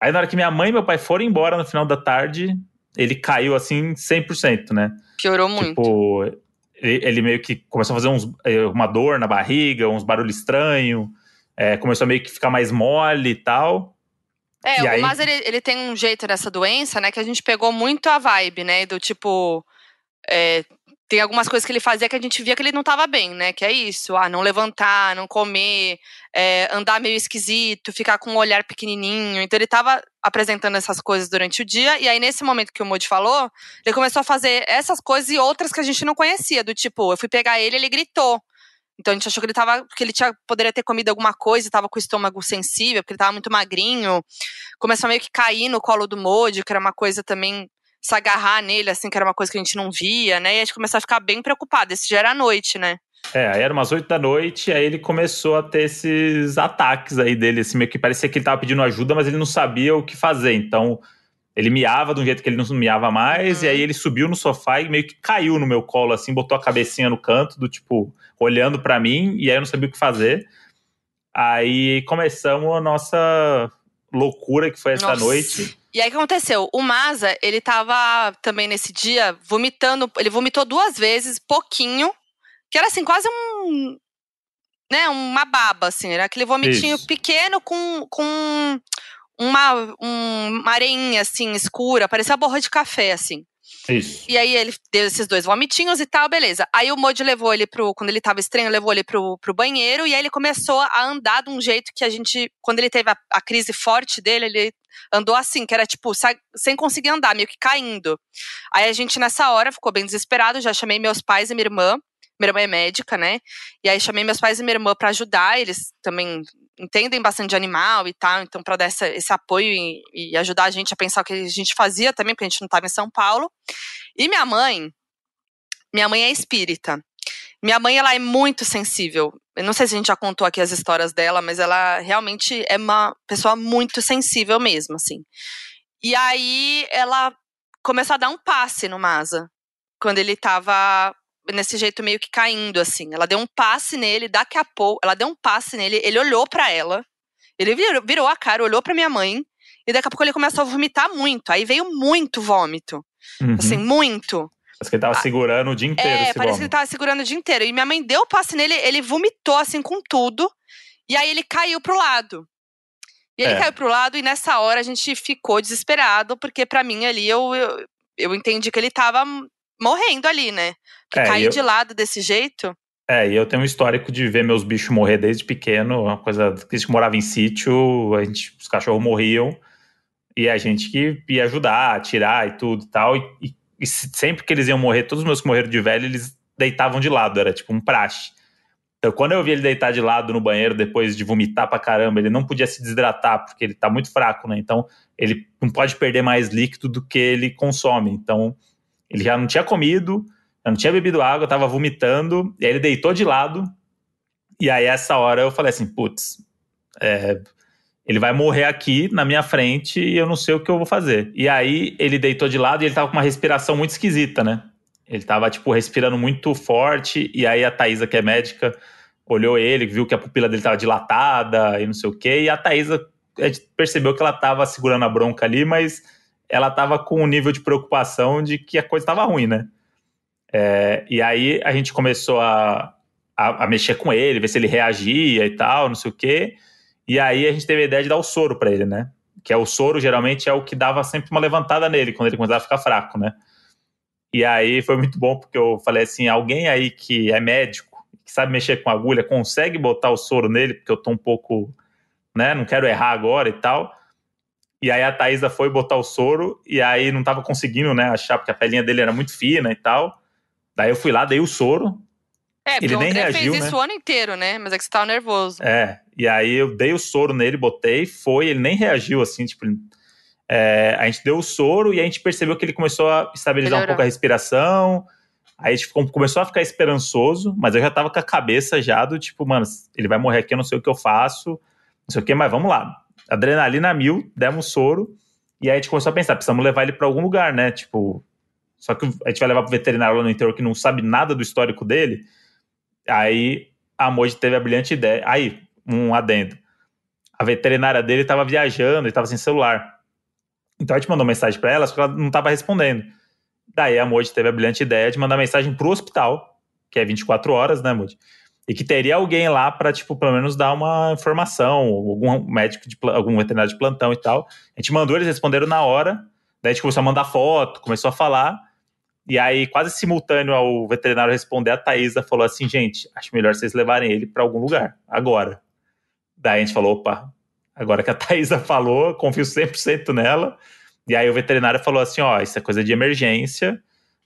Aí na hora que minha mãe e meu pai foram embora no final da tarde, ele caiu assim 100%, né? Piorou muito. Tipo, ele, ele meio que começou a fazer uns, eh, uma dor na barriga, uns barulhos estranhos, é, começou a meio que ficar mais mole e tal. É, e o aí... Mas ele, ele tem um jeito nessa doença, né, que a gente pegou muito a vibe, né, do tipo, é, tem algumas coisas que ele fazia que a gente via que ele não estava bem, né? Que é isso, ah, não levantar, não comer, é, andar meio esquisito, ficar com um olhar pequenininho. Então ele estava apresentando essas coisas durante o dia e aí nesse momento que o Moody falou, ele começou a fazer essas coisas e outras que a gente não conhecia, do tipo, eu fui pegar ele, ele gritou. Então a gente achou que ele tava, que ele tinha, poderia ter comido alguma coisa, estava com o estômago sensível, porque ele estava muito magrinho. Começou a meio que cair no colo do Moody, que era uma coisa também se agarrar nele, assim, que era uma coisa que a gente não via, né? E a gente começou a ficar bem preocupado. Esse já era noite, né? É, aí era umas oito da noite, aí ele começou a ter esses ataques aí dele, assim, meio que parecia que ele tava pedindo ajuda, mas ele não sabia o que fazer. Então, ele miava de um jeito que ele não miava mais, uhum. e aí ele subiu no sofá e meio que caiu no meu colo, assim, botou a cabecinha no canto, do tipo, olhando para mim, e aí eu não sabia o que fazer. Aí começamos a nossa loucura que foi essa nossa. noite. E aí o que aconteceu? O Maza, ele tava também nesse dia vomitando, ele vomitou duas vezes, pouquinho, que era assim, quase um. Né, uma baba, assim, era aquele vomitinho Isso. pequeno com, com uma, um, uma areinha, assim, escura, parecia borra de café, assim. Isso. E aí ele deu esses dois vomitinhos e tal, beleza. Aí o Moody levou ele pro. Quando ele tava estranho, levou ele pro, pro banheiro e aí ele começou a andar de um jeito que a gente. Quando ele teve a, a crise forte dele, ele andou assim, que era tipo, sem conseguir andar, meio que caindo. Aí a gente, nessa hora, ficou bem desesperado, já chamei meus pais e minha irmã. Minha irmã é médica, né? E aí chamei meus pais e minha irmã para ajudar, eles também entendem bastante de animal e tal, então para dar essa, esse apoio e, e, ajudar a gente a pensar o que a gente fazia também, porque a gente não estava em São Paulo. E minha mãe, minha mãe é espírita. Minha mãe, ela é muito sensível. Eu não sei se a gente já contou aqui as histórias dela, mas ela realmente é uma pessoa muito sensível mesmo, assim. E aí ela começou a dar um passe no Masa. Quando ele tava nesse jeito meio que caindo, assim. Ela deu um passe nele, daqui a pouco, ela deu um passe nele, ele olhou para ela, ele virou, virou, a cara, olhou para minha mãe, e daqui a pouco ele começou a vomitar muito. Aí veio muito vômito. Uhum. Assim, muito. Parece que ele tava ah, segurando o dia inteiro. É, parece que ele tava segurando o dia inteiro. E minha mãe deu o passe nele, ele vomitou assim com tudo. E aí ele caiu pro lado. E ele é. caiu pro lado, e nessa hora a gente ficou desesperado, porque para mim ali eu, eu, eu, entendi que ele tava morrendo ali, né? É, cair eu... de lado desse jeito. É, e eu tenho um histórico de ver meus bichos morrer desde pequeno, uma coisa que a gente morava em sítio, a gente, os cachorros morriam, e a gente que ia ajudar, tirar e tudo e tal. E, e, e, sempre que eles iam morrer, todos os meus que morreram de velho, eles deitavam de lado, era tipo um praxe. Então, quando eu vi ele deitar de lado no banheiro depois de vomitar pra caramba, ele não podia se desidratar, porque ele tá muito fraco, né? Então, ele não pode perder mais líquido do que ele consome. Então, ele já não tinha comido, já não tinha bebido água, tava vomitando, e aí ele deitou de lado. E aí, essa hora, eu falei assim: putz, é, ele vai morrer aqui na minha frente e eu não sei o que eu vou fazer. E aí ele deitou de lado e ele tava com uma respiração muito esquisita, né? Ele tava, tipo, respirando muito forte, e aí a Thaisa, que é médica, olhou ele, viu que a pupila dele tava dilatada e não sei o quê, e a Thaisa percebeu que ela tava segurando a bronca ali, mas ela tava com um nível de preocupação de que a coisa tava ruim, né? É, e aí a gente começou a, a, a, mexer com ele, ver se ele reagia e tal, não sei o quê. E aí a gente teve a ideia de dar o soro para ele, né? Que é o soro, geralmente, é o que dava sempre uma levantada nele, quando ele começava a ficar fraco, né? E aí foi muito bom, porque eu falei assim: alguém aí que é médico, que sabe mexer com agulha, consegue botar o soro nele, porque eu tô um pouco, né? Não quero errar agora e tal. E aí a Thaisa foi botar o soro, e aí não tava conseguindo, né? Achar, porque a pelinha dele era muito fina e tal. Daí eu fui lá, dei o soro, é, ele nem reagiu, fez né? isso o ano inteiro, né? Mas é que você tava nervoso. É, e aí eu dei o soro nele, botei, foi, ele nem reagiu, assim, tipo... É, a gente deu o soro e a gente percebeu que ele começou a estabilizar Melhorou. um pouco a respiração, aí a gente começou a ficar esperançoso, mas eu já tava com a cabeça já do tipo, mano, ele vai morrer aqui, eu não sei o que eu faço, não sei o que, mas vamos lá. Adrenalina mil, demos soro, e aí a gente começou a pensar, precisamos levar ele para algum lugar, né? Tipo, só que a gente vai levar pro veterinário lá no interior que não sabe nada do histórico dele, Aí a Moji teve a brilhante ideia. Aí, um adendo. A veterinária dele estava viajando e estava sem celular. Então a gente mandou mensagem para ela, só que ela não estava respondendo. Daí a Moji teve a brilhante ideia de mandar mensagem pro hospital, que é 24 horas, né, Moji? E que teria alguém lá para, tipo, pelo menos dar uma informação, algum médico, de, algum veterinário de plantão e tal. A gente mandou, eles responderam na hora. Daí a gente começou a mandar foto, começou a falar. E aí, quase simultâneo ao veterinário responder, a Thaisa falou assim: gente, acho melhor vocês levarem ele para algum lugar, agora. Daí a gente falou: opa, agora que a Thaisa falou, confio 100% nela. E aí o veterinário falou assim: ó, isso é coisa de emergência,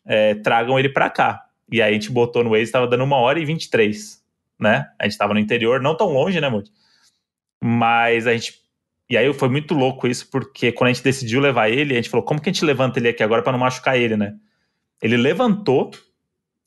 é, tragam ele para cá. E aí a gente botou no Waze, estava dando uma hora e 23, né? A gente estava no interior, não tão longe, né, Moody? Mas a gente. E aí foi muito louco isso, porque quando a gente decidiu levar ele, a gente falou: como que a gente levanta ele aqui agora para não machucar ele, né? Ele levantou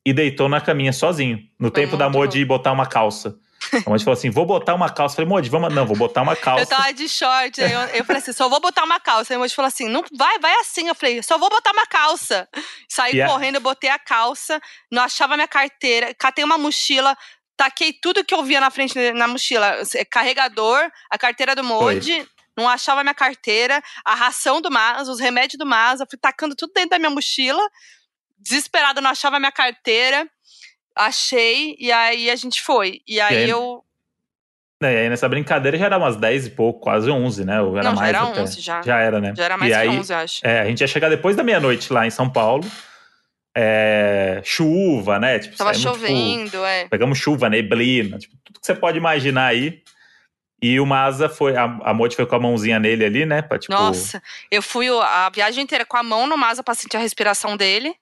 e deitou na caminha sozinho. No Foi tempo da Modi botar uma calça. A Modi falou assim: vou botar uma calça. Eu falei, Modi, vamos. Não, vou botar uma calça. Eu tava de short. Aí eu, eu falei assim: só vou botar uma calça. Aí a Modi falou assim: não, vai, vai assim. Eu falei: só vou botar uma calça. Saí yeah. correndo, botei a calça, não achava minha carteira, catei uma mochila, taquei tudo que eu via na frente na mochila: carregador, a carteira do Modi. Não achava minha carteira, a ração do Mas, os remédios do Mas, eu fui tacando tudo dentro da minha mochila desesperada, não achava minha carteira. Achei, e aí a gente foi. E aí, e aí eu. É, e aí nessa brincadeira já era umas 10 e pouco, quase 11, né? Ou era não, mais já era até. 11 já. Já era, né? Já era mais e que aí, 11, acho. É, a gente ia chegar depois da meia-noite lá em São Paulo. É, chuva, né? Tipo, Tava chovendo, tipo, é. Pegamos chuva, neblina, tipo, tudo que você pode imaginar aí. E o Maza foi, a, a Modi foi com a mãozinha nele ali, né? Pra, tipo... Nossa, eu fui a viagem inteira com a mão no Maza pra sentir a respiração dele.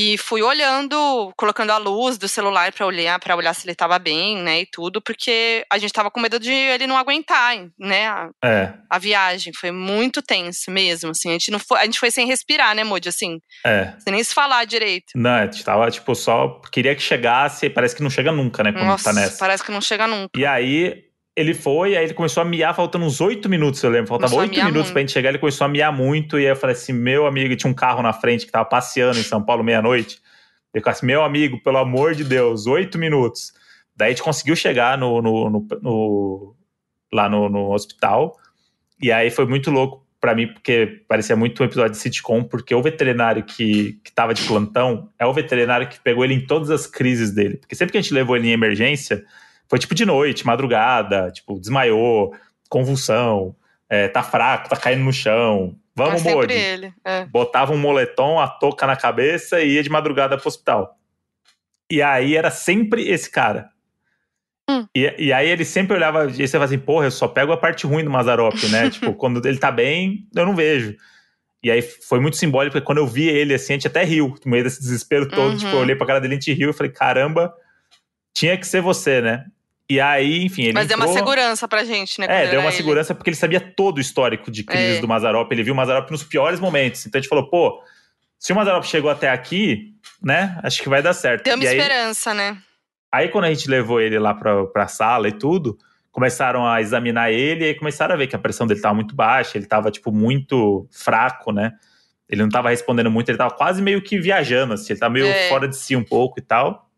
E fui olhando, colocando a luz do celular para olhar, para olhar se ele estava bem, né, e tudo, porque a gente estava com medo de ele não aguentar, né, a, é. a, viagem. Foi muito tenso mesmo, assim. A gente não foi, a gente foi sem respirar, né, Moody, assim. É. Sem nem se falar direito. Não, a gente tava, tipo, só queria que chegasse, parece que não chega nunca, né, quando Nossa, tá nessa. parece que não chega nunca. E aí, ele foi, aí ele começou a miar, faltando uns oito minutos, eu lembro. Faltava oito minutos muito. pra gente chegar, ele começou a miar muito, e aí eu falei assim, meu amigo, tinha um carro na frente que tava passeando em São Paulo meia-noite. Ele falou assim, meu amigo, pelo amor de Deus, oito minutos. Daí a gente conseguiu chegar no, no, no, no lá no, no hospital. E aí foi muito louco para mim, porque parecia muito um episódio de sitcom, porque o veterinário que, que tava de plantão é o veterinário que pegou ele em todas as crises dele. Porque sempre que a gente levou ele em emergência, foi tipo de noite, madrugada, tipo, desmaiou, convulsão, é, tá fraco, tá caindo no chão. Vamos, é Modi. ele. É. Botava um moletom, a touca na cabeça e ia de madrugada pro hospital. E aí era sempre esse cara. Hum. E, e, aí ele sempre olhava e você fala assim, porra, eu só pego a parte ruim do Mazarop, né? tipo, quando ele tá bem, eu não vejo. E aí foi muito simbólico, porque quando eu vi ele assim, a gente até riu, no meio desse desespero todo, uhum. tipo, eu olhei pra cara dele, a gente riu e falei, caramba, tinha que ser você, né? E aí, enfim, ele Mas entrou... deu uma segurança pra gente, né? É, deu uma ele. segurança porque ele sabia todo o histórico de crises é. do Mazarop, ele viu o Mazarop nos piores momentos. Então a gente falou, pô, se o Mazarop chegou até aqui, né, acho que vai dar certo. Tem uma e esperança, aí, né? Aí quando a gente levou ele lá pra, pra sala e tudo, começaram a examinar ele e aí começaram a ver que a pressão dele tava muito baixa, ele tava, tipo, muito fraco, né? Ele não tava respondendo muito, ele tava quase meio que viajando, assim, ele tava meio é. fora de si um pouco e tal.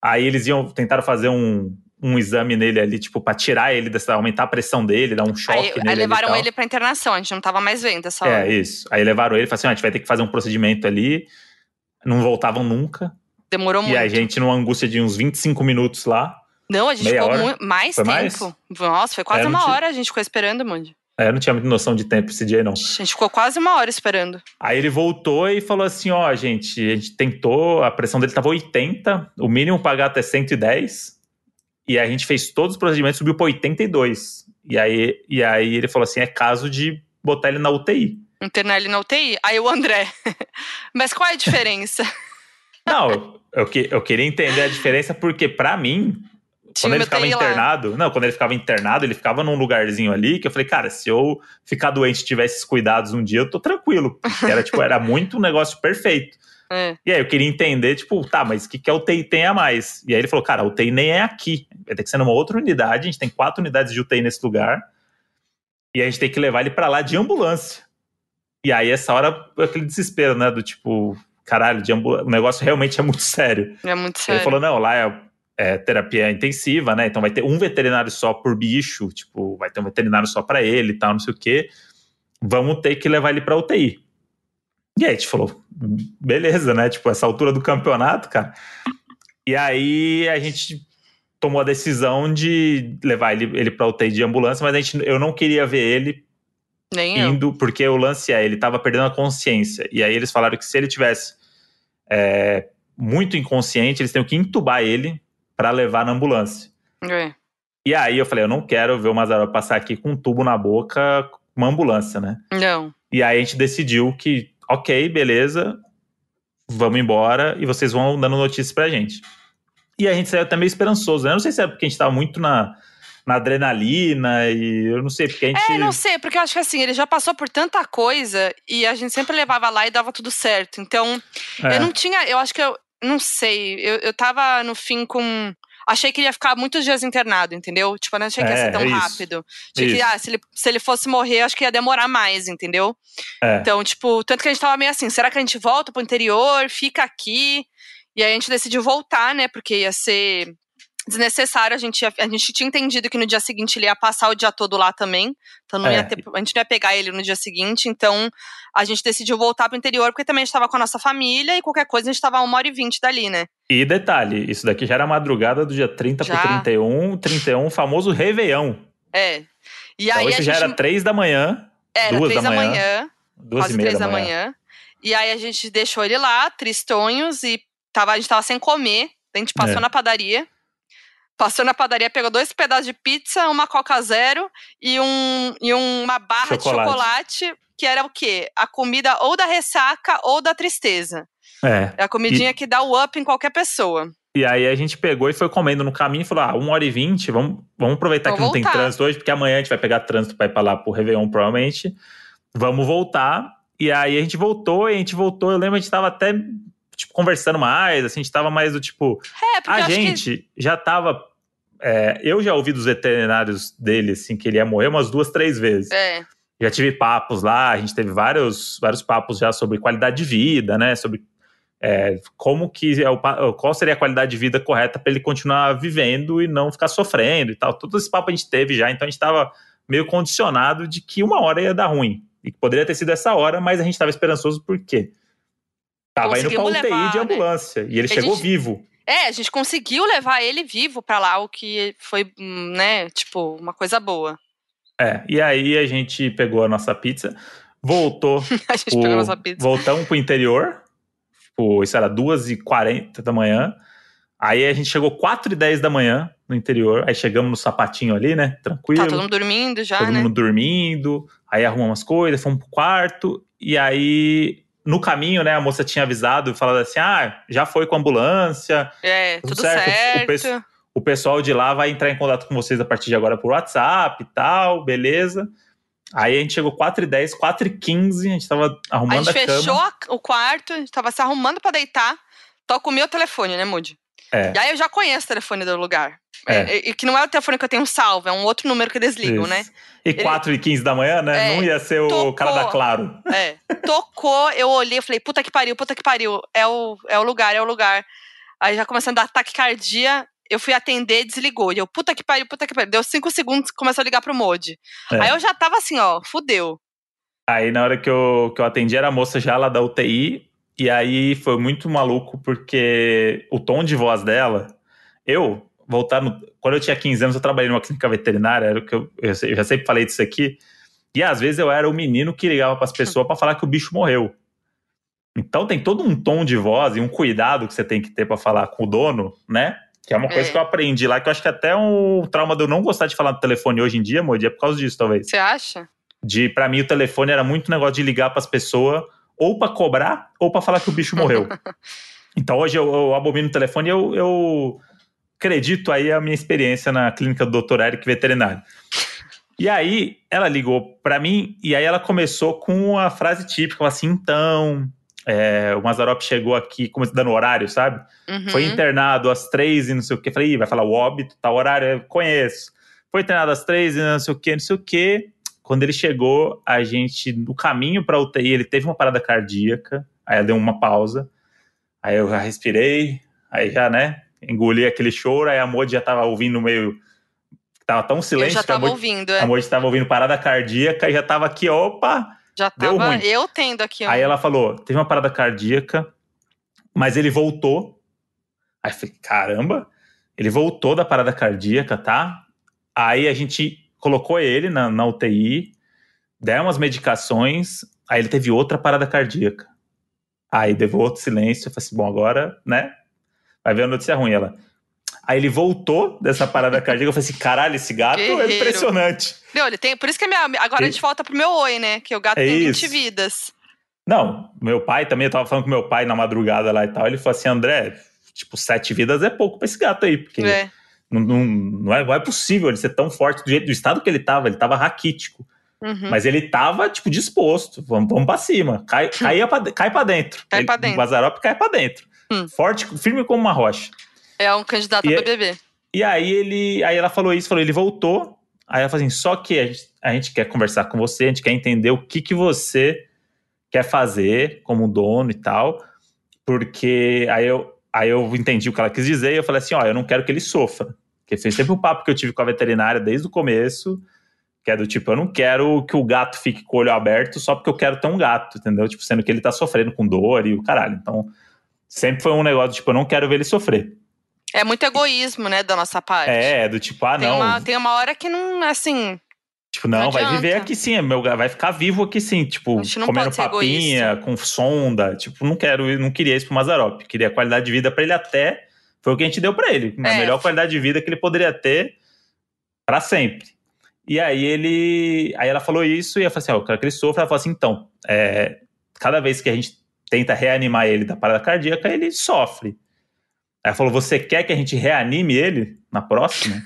Aí eles iam tentar fazer um, um exame nele ali, tipo, pra tirar ele dessa, aumentar a pressão dele, dar um choque aí, nele. Aí levaram ele pra internação, a gente não tava mais vendo essa hora. É, isso. Aí levaram ele e falaram assim: ah, a gente vai ter que fazer um procedimento ali. Não voltavam nunca. Demorou e muito. E a gente, numa angústia de uns 25 minutos lá. Não, a gente ficou mais foi tempo. Mais? Nossa, foi quase é, uma hora a gente ficou esperando, Mundi. É, eu não tinha muita noção de tempo esse dia, não. A gente ficou quase uma hora esperando. Aí ele voltou e falou assim: ó, gente, a gente tentou, a pressão dele tava 80, o mínimo pagar até 110. E a gente fez todos os procedimentos, subiu para 82. E aí, e aí ele falou assim: é caso de botar ele na UTI. Internar ele na UTI? Aí o André. Mas qual é a diferença? não, eu, que, eu queria entender a diferença, porque para mim, quando ele ficava internado, lá. não, quando ele ficava internado, ele ficava num lugarzinho ali que eu falei, cara, se eu ficar doente e tivesse esses cuidados um dia, eu tô tranquilo. Era tipo, era muito um negócio perfeito. É. E aí eu queria entender, tipo, tá, mas o que, que a UTI tem a mais? E aí ele falou, cara, a UTI nem é aqui. Vai ter que ser numa outra unidade. A gente tem quatro unidades de UTI nesse lugar. E a gente tem que levar ele para lá de ambulância. E aí, essa hora, aquele desespero, né? Do tipo, caralho, de ambul... o negócio realmente é muito sério. É muito sério. Ele falou, não, lá é, é, terapia intensiva, né? Então vai ter um veterinário só por bicho, tipo, vai ter um veterinário só para ele e tal, não sei o quê. Vamos ter que levar ele pra UTI. E aí a gente falou, beleza, né? Tipo, essa altura do campeonato, cara. E aí a gente tomou a decisão de levar ele, ele pra UTI de ambulância, mas a gente, eu não queria ver ele Nem indo, eu. porque o lance é, ele tava perdendo a consciência. E aí eles falaram que se ele tivesse é, muito inconsciente, eles têm que entubar ele para levar na ambulância. É. E aí eu falei, eu não quero ver o Mazarop passar aqui com um tubo na boca, uma ambulância, né? Não. E aí a gente decidiu que ok, beleza, vamos embora e vocês vão dando notícias pra gente. E a gente saiu até meio esperançoso, né? Eu não sei se é porque a gente tava muito na, na adrenalina e eu não sei porque a gente. É, não sei, porque eu acho que assim, ele já passou por tanta coisa e a gente sempre levava lá e dava tudo certo. Então, é. eu não tinha. Eu acho que eu. Não sei. Eu, eu tava no fim com achei que ele ia ficar muitos dias internado, entendeu? Tipo, eu não achei que ia ser é, tão é rápido. Achei isso. que, ah, se ele, se ele fosse morrer, acho que ia demorar mais, entendeu? É. Então, tipo, tanto que a gente tava meio assim, será que a gente volta pro interior, fica aqui? E aí a gente decidiu voltar, né? Porque ia ser desnecessário. A gente, a gente tinha entendido que no dia seguinte ele ia passar o dia todo lá também. Então não é. ia ter, a gente não ia pegar ele no dia seguinte. Então a gente decidiu voltar pro interior, porque também a gente tava com a nossa família e qualquer coisa a gente tava a uma hora e vinte dali, né? E detalhe, isso daqui já era madrugada do dia 30 já. pro 31, 31, famoso Réveillon. É. E então aí isso já gente... era três da manhã. Era duas três da manhã. manhã duas quase e meia três da da manhã. manhã. E aí a gente deixou ele lá, tristonhos, e tava, a gente tava sem comer. A gente passou é. na padaria. Passou na padaria, pegou dois pedaços de pizza, uma Coca Zero e, um, e uma barra chocolate. de chocolate, que era o quê? A comida ou da ressaca ou da tristeza. É. É a comidinha e... que dá o up em qualquer pessoa. E aí a gente pegou e foi comendo no caminho e falou: ah, uma hora e vinte, vamos, vamos aproveitar vamos que voltar. não tem trânsito hoje, porque amanhã a gente vai pegar trânsito para ir pra lá pro Réveillon, provavelmente. Vamos voltar. E aí a gente voltou, e a gente voltou. Eu lembro, a gente tava até tipo, conversando mais, assim, a gente tava mais do tipo. É, a gente que... já tava. É, eu já ouvi dos veterinários dele, assim, que ele ia morrer umas duas, três vezes. É. Já tive papos lá, a gente teve vários, vários papos já sobre qualidade de vida, né? Sobre É, como que é o, qual seria a qualidade de vida correta para ele continuar vivendo e não ficar sofrendo e tal. Todo esse papo a gente teve já, então a gente estava meio condicionado de que uma hora ia dar ruim. E poderia ter sido essa hora, mas a gente estava esperançoso por quê? Tava indo pra UTI levar, de né? ambulância. Né? E ele a chegou gente, vivo. É, a gente conseguiu levar ele vivo para lá, o que foi, hum, né, tipo, uma coisa boa. É, e aí a gente pegou a nossa pizza, voltou. a gente o, pegou a nossa pizza. Voltamos pro interior Tipo, isso era 2h40 da manhã. Aí a gente chegou 4 e 10 da manhã no interior. Aí chegamos no sapatinho ali, né? Tranquilo. Tá todo mundo dormindo já, todo né? Todo mundo dormindo. Aí arrumamos as coisas, fomos pro quarto. E aí, no caminho, né, a moça tinha avisado, falando assim: ah, já foi com a ambulância. É, tudo, tudo certo. certo. O, o, pessoal de lá vai entrar em contato com vocês a partir de agora por WhatsApp e tal, beleza. Aí a gente chegou 4 e 10, 4 e 15, a gente tava arrumando a, a gente fechou o quarto, a gente tava se arrumando para deitar. Toca o meu telefone, né, Moody? É. E aí eu já conheço o telefone do lugar. É. E, e, que não é o telefone que eu tenho salvo, é um outro número que desligam, né? E 4 Ele... e 15 da manhã, né? É, não ia ser o tocou, cara da Claro. É. Tocou, eu olhei e falei, puta que pariu, puta que pariu. É o, é o lugar, é o lugar. Aí já começando a dar taquicardia eu fui atender, desligou. E eu, puta que pariu, puta que pariu. Deu cinco segundos, começou a ligar pro Modi. É. Aí eu já tava assim, ó, fudeu. Aí na hora que eu, que eu atendi, era a moça já lá da UTI. E aí foi muito maluco, porque o tom de voz dela, eu, voltar no, Quando eu tinha 15 anos, eu trabalhei numa clínica veterinária, era o que eu, eu, já sempre falei disso aqui. E às vezes eu era o menino que ligava para as pessoas para falar que o bicho morreu. Então tem todo um tom de voz e um cuidado que você tem que ter para falar com o dono, né? Que é uma coisa é. que eu aprendi lá, que eu acho que até um trauma de eu não gostar de falar no telefone hoje em dia, Modi, é por causa disso, talvez. Você acha? De, para mim, o telefone era muito negócio de ligar para as pessoas, ou para cobrar, ou para falar que o bicho morreu. então hoje eu, eu abomino o telefone e eu, eu acredito aí a minha experiência na clínica do Dr. Eric veterinário. E aí ela ligou para mim e aí ela começou com a frase típica, assim, então, é, o Mazarop chegou aqui, como dando horário, sabe? Uhum. Foi internado às três e não sei o que. Falei, vai falar o óbito, tá horário, eu conheço. Foi internado às três e não sei o que, não sei o que. Quando ele chegou, a gente, no caminho pra UTI, ele teve uma parada cardíaca, aí deu uma pausa. Aí eu já respirei, aí já, né, engoli aquele choro, aí a Modi já tava ouvindo meio. Tava tão silêncio. Eu já tava ouvindo, é. A Modi tava ouvindo parada cardíaca e já tava aqui, opa já Deu tava ruim. eu tendo aqui. Aí ela falou: teve uma parada cardíaca, mas ele voltou. Aí eu falei: caramba, ele voltou da parada cardíaca, tá? Aí a gente colocou ele na, na UTI, deram umas medicações, aí ele teve outra parada cardíaca. Aí deu outro silêncio, eu falei assim: bom, agora, né? Vai ver a notícia ruim. Ela, Aí ele voltou dessa parada cardíaca. Eu falei assim: caralho, esse gato é Guerreiro. é impressionante. Não, ele tem. Por isso que minha, agora a gente volta pro meu oi, né? Que o gato é tem isso. 20 vidas. Não, meu pai também, eu tava falando com meu pai na madrugada lá e tal. Ele falou assim: André, tipo, sete vidas é pouco pra esse gato aí, porque é. Não, não, não, é, não é possível ele ser tão forte do jeito do estado que ele tava. Ele tava raquítico. Uhum. Mas ele tava, tipo, disposto. Vamos, vamos pra cima. Cai, caia pra, cai pra dentro. Cai ele, pra dentro. O Bazarop cai pra dentro. Hum. Forte, firme como uma rocha. É um candidato e, a BBB. E aí ele, aí ela falou isso, falou, ele voltou. Aí ela falou assim, só que a gente, a gente quer conversar com você, a gente quer entender o que que você quer fazer como dono e tal, porque aí eu, aí eu entendi o que ela quis dizer e eu falei assim, ó, eu não quero que ele sofra. Porque foi sempre o um papo que eu tive com a veterinária desde o começo, que é do tipo, eu não quero que o gato fique com o olho aberto só porque eu quero ter um gato, entendeu? Tipo, sendo que ele tá sofrendo com dor e o caralho. Então, sempre foi um negócio, tipo, eu não quero ver ele sofrer. É muito egoísmo, né, da nossa parte. É, do tipo, ah, tem não. Uma, tem uma hora que não, assim. Tipo, não, não vai viver aqui sim, meu, vai ficar vivo aqui sim, tipo, comendo papinha, com sonda. Tipo, não quero, não queria isso pro Mazarop. Queria qualidade de vida para ele até. Foi o que a gente deu para ele. É. A melhor qualidade de vida que ele poderia ter para sempre. E aí ele. Aí ela falou isso e eu falei assim: ó, eu quero que ele sofra. Ela falou assim: então, é, cada vez que a gente tenta reanimar ele da parada cardíaca, ele sofre. Aí falou: Você quer que a gente reanime ele na próxima?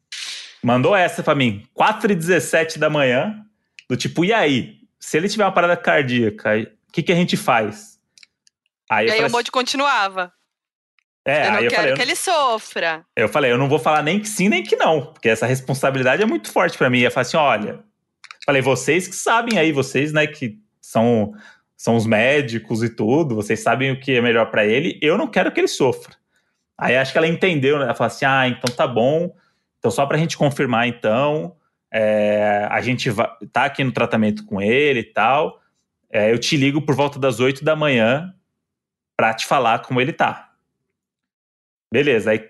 Mandou essa pra mim, 4 e 17 da manhã, do tipo, e aí? Se ele tiver uma parada cardíaca, o que, que a gente faz? Aí, e aí o Monte assim, continuava. É, eu não quero falei, que ele sofra. Eu falei, eu não vou falar nem que sim, nem que não, porque essa responsabilidade é muito forte para mim. Eu falei assim, olha, falei, vocês que sabem aí, vocês, né, que são são os médicos e tudo, vocês sabem o que é melhor para ele, eu não quero que ele sofra. Aí acho que ela entendeu, né? Ela falou assim: ah, então tá bom. Então, só pra gente confirmar, então, é, a gente tá aqui no tratamento com ele e tal. É, eu te ligo por volta das 8 da manhã pra te falar como ele tá. Beleza, aí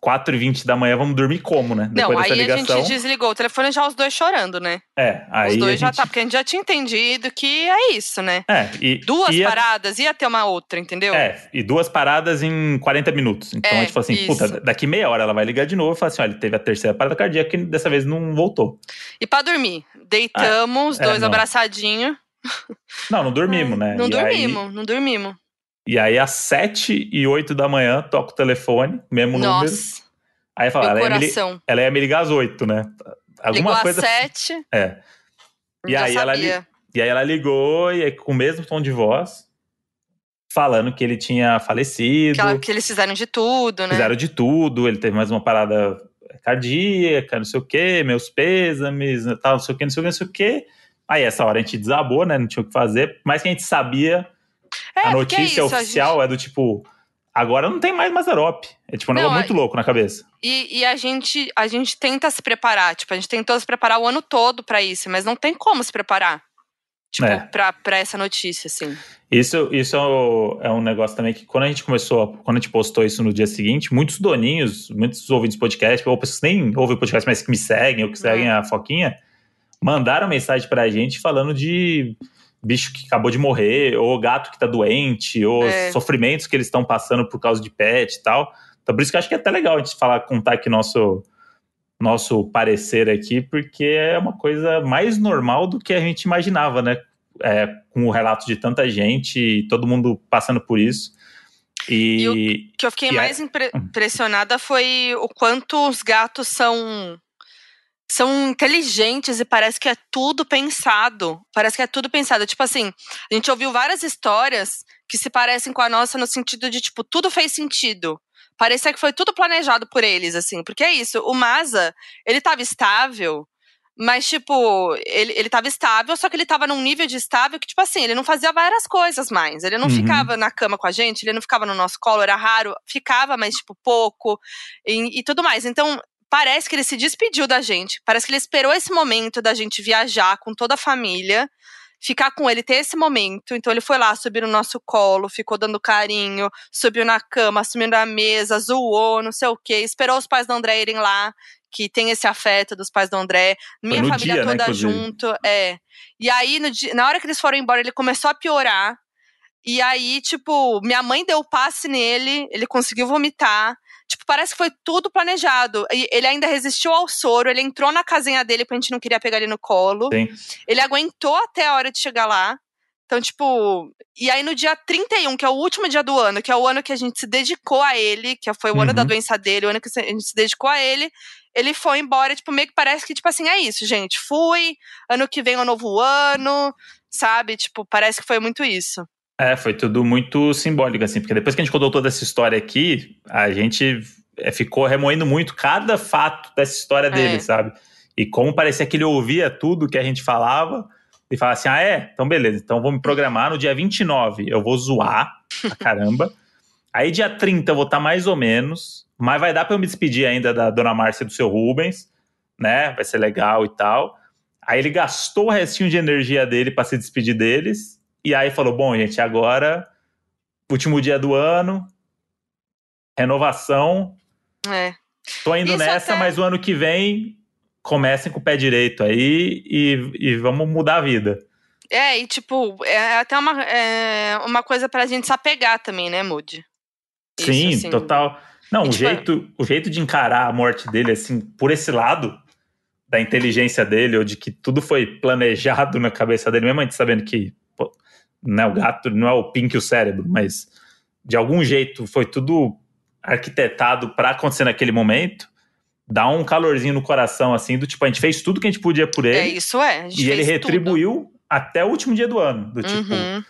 4 e 20 da manhã, vamos dormir como, né? Depois não, aí ligação. a gente desligou o telefone já os dois chorando, né? É, aí. Os dois já tá, porque a gente já tinha entendido que é isso, né? É, e. Duas ia... paradas, ia ter uma outra, entendeu? É, e duas paradas em 40 minutos. Então é, a gente falou assim, isso. puta, daqui meia hora ela vai ligar de novo e falar assim: olha, teve a terceira parada cardíaca e dessa vez não voltou. E pra dormir, deitamos, é, os dois é, abraçadinhos. Não, não dormimos, né? Não e dormimos, aí... não dormimos. E aí, às 7 e 8 da manhã, toca o telefone, mesmo Nossa. número. Aí fala, ela ia, me, ela ia me ligar às 8, né? Alguma ligou coisa. Às 7. É. E aí, ela, e aí ela ligou e com o mesmo tom de voz, falando que ele tinha falecido. Que, ela, que eles fizeram de tudo, né? Fizeram de tudo, ele teve mais uma parada cardíaca, não sei o quê, meus pêsames, tal, não sei o quê, não sei o quê, não sei o quê. Aí essa hora a gente desabou, né? Não tinha o que fazer, mas que a gente sabia. É, a notícia é isso, oficial gente... é do tipo Agora não tem mais Mazarop. É tipo um não, negócio muito louco na cabeça. E, e, a, gente, a gente tenta se preparar. Tipo, a gente tentou se preparar o ano todo para isso, mas não tem como se preparar. Tipo, é. pra, pra essa notícia, assim. Isso, isso é um negócio também que quando a gente começou, quando a gente postou isso no dia seguinte, muitos doninhos, muitos ouvintes do podcast, ou pessoas que nem ouvem o podcast, mas que me seguem, ou que seguem uhum. a Foquinha, mandaram mensagem pra gente falando de bicho que acabou de morrer, ou gato que tá doente, ou é. sofrimentos que eles estão passando por causa de pet e tal. Então, por isso que eu acho que é até legal a gente falar, contar aqui nosso, nosso parecer aqui, porque é uma coisa mais normal do que a gente imaginava, né? É, com o relato de tanta gente e todo mundo passando por isso. E, e o que eu fiquei mais é... impressionada foi o quanto os gatos são são inteligentes e parece que é tudo pensado. Parece que é tudo pensado. Tipo assim, a gente ouviu várias histórias que se parecem com a nossa no sentido de, tipo, tudo fez sentido. Parecia que foi tudo planejado por eles, assim. Porque é isso, o Masa, ele tava estável, mas, tipo, ele, ele tava estável, só que ele tava num nível de estável que, tipo assim, ele não fazia várias coisas mais. Ele não uhum. ficava na cama com a gente, ele não ficava no nosso colo, era raro. Ficava, mas, tipo, pouco e, e tudo mais. Então, parece que ele se despediu da gente. Parece que ele esperou esse momento da gente viajar com toda a família, ficar com ele, ter esse momento. Então ele foi lá, subiu no nosso colo, ficou dando carinho, subiu na cama, subiu na mesa, zoou, não sei o quê. Esperou os pais do André irem lá, que tem esse afeto dos pais do André. Minha família dia, né, toda né, junto. É. E aí, dia, na hora que eles foram embora, ele começou a piorar. E aí, tipo, minha mãe deu passe nele, ele conseguiu vomitar. Tipo, parece que foi tudo planejado. E ele ainda resistiu ao soro, ele entrou na casinha dele porque a gente não queria pegar ele no colo. Sim. Ele aguentou até a hora de chegar lá. Então, tipo, e aí no dia 31, que é o último dia do ano, que é o ano que a gente se dedicou a ele, que foi o uhum. ano da uhum. doença dele, o ano que a gente se dedicou a ele, ele foi embora, tipo, meio que parece que, tipo assim, é isso, gente. Fui, ano que vem é um novo ano, sabe? Tipo, parece que foi muito isso. É, foi tudo muito simbólico, assim, porque depois que a gente contou toda essa história aqui, a gente é, ficou remoendo muito cada fato dessa história dele, é. sabe? E como parecia que ele ouvia tudo que a gente falava e falava assim: ah, é? Então beleza, então vou me programar no dia 29, eu vou zoar pra caramba. Aí dia 30 eu vou estar tá mais ou menos, mas vai dar pra eu me despedir ainda da dona Márcia e do seu Rubens, né? Vai ser legal e tal. Aí ele gastou o restinho de energia dele para se despedir deles e aí falou: bom, gente, agora, último dia do ano, renovação. É. Tô indo Isso nessa, até... mas o ano que vem comecem com o pé direito aí e, e vamos mudar a vida. É, e tipo, é até uma, é uma coisa pra gente se apegar também, né, Moody? Sim, assim. total. Não, e, o, tipo, jeito, o jeito de encarar a morte dele, assim, por esse lado da inteligência dele, ou de que tudo foi planejado na cabeça dele, mesmo a gente sabendo que né, o gato não é o Pink o cérebro, mas de algum jeito foi tudo arquitetado para acontecer naquele momento, dá um calorzinho no coração, assim, do tipo, a gente fez tudo que a gente podia por ele. É, isso é. e ele retribuiu tudo. até o último dia do ano. Do tipo, uhum.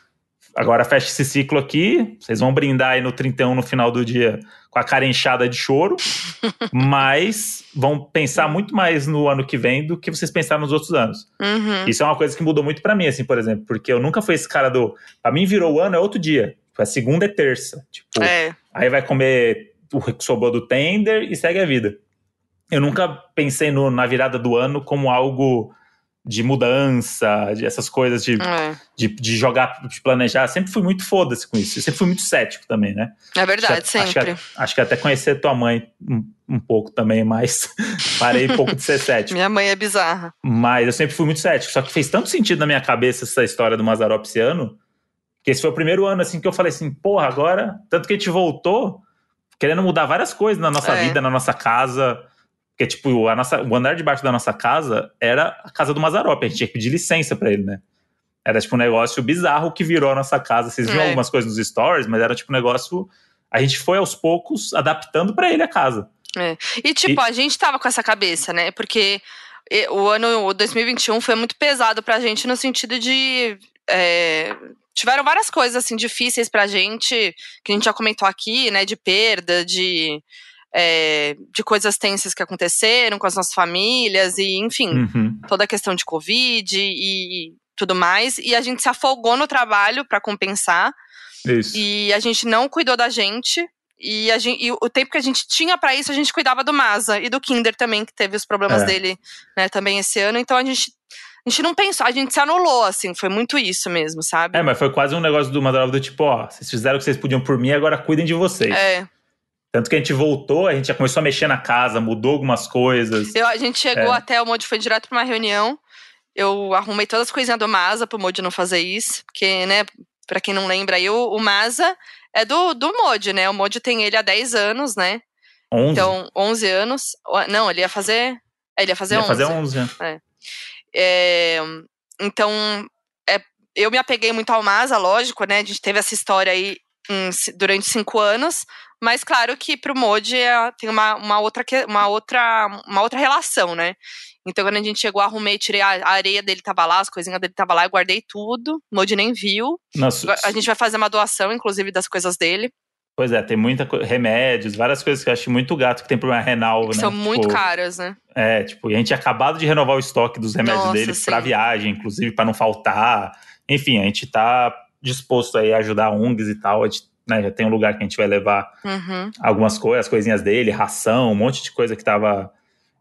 Agora fecha esse ciclo aqui, vocês vão brindar aí no 31 no final do dia com a cara inchada de choro, mas vão pensar muito mais no ano que vem do que vocês pensaram nos outros anos. Uhum. Isso é uma coisa que mudou muito para mim, assim, por exemplo, porque eu nunca fui esse cara do. Pra mim, virou o ano é outro dia. Tipo, é segunda e terça. Tipo, É. aí vai comer o que sobrou do tender e segue a vida. Eu nunca pensei no- na virada do ano como algo de mudança, de essas coisas de, É. de, de jogar, de planejar. Sempre fui muito foda-se com isso. Eu sempre fui muito cético também, né? É verdade, Acho sempre. Acho que, acho que até conhecer tua mãe um, um pouco também, mas parei um pouco de ser cético. Minha mãe é bizarra. Mas eu sempre fui muito cético. Só que fez tanto sentido na minha cabeça essa história do Mazarop esse ano, que esse foi o primeiro ano assim que eu falei assim, porra, agora, tanto que a gente voltou querendo mudar várias coisas na nossa É. vida, na nossa casa. Porque, tipo, a nossa, o andar de baixo da nossa casa era a casa do Mazarop. A gente tinha que pedir licença pra ele, né? Era tipo um negócio bizarro que virou a nossa casa. Vocês viram É. algumas coisas nos stories, mas era tipo um negócio. A gente foi aos poucos adaptando pra ele a casa. E, tipo, a gente tava com essa cabeça, né? Porque e, o ano o 2021 foi muito pesado pra gente no sentido de. é, tiveram várias coisas, assim, difíceis pra gente, que a gente já comentou aqui, né? De perda, de. É, de coisas tensas que aconteceram com as nossas famílias, e enfim, Uhum. toda a questão de Covid e tudo mais. E a gente se afogou no trabalho pra compensar. Isso. E a gente não cuidou da gente. E, a gente, e o tempo que a gente tinha pra isso, a gente cuidava do Masa e do Kinder também, que teve os problemas É. dele, né, também esse ano. Então a gente, a gente não pensou, a gente se anulou, assim, foi muito isso mesmo, sabe? É, mas foi quase um negócio do Mazarop do tipo, ó, vocês fizeram o que vocês podiam por mim, agora cuidem de vocês. É, Tanto que a gente voltou, a gente já começou a mexer na casa, mudou algumas coisas. eu- a gente chegou É. até, o Modi foi direto pra uma reunião. Eu arrumei todas as coisinhas do Masa pro Modi não fazer isso. Porque, né, pra quem não lembra aí, o, o Masa é do, do Modi, né? O Modi tem ele há 10 anos, né? 11. Então, 11 anos. Não, ele ia fazer. é, Ele ia fazer Ia 11. fazer 11, né? É, então, é, eu me apeguei muito ao Masa, lógico, né? A gente teve essa história aí em durante cinco anos, mas claro que pro Modi é, tem uma, uma, outra, uma, outra, uma outra relação, né? Então, quando a gente chegou, arrumei, tirei a, a areia dele, tava lá, as coisinhas dele tava lá, eu guardei tudo. O Modi nem viu. Nossa, A gente vai fazer uma doação, inclusive, das coisas dele, Pois é, tem muita remédios, várias coisas que eu acho muito gato que tem problema renal, que né? são Tipo, muito caras, né? É, tipo, e a gente tinha acabado de renovar o estoque dos remédios Nossa, pra viagem, inclusive, pra não faltar. Enfim, a gente tá disposto aí a ajudar ONGs e tal. A gente, né, já tem um lugar que a gente vai levar Uhum. algumas coisas, as coisinhas dele, ração, um monte de coisa que tava,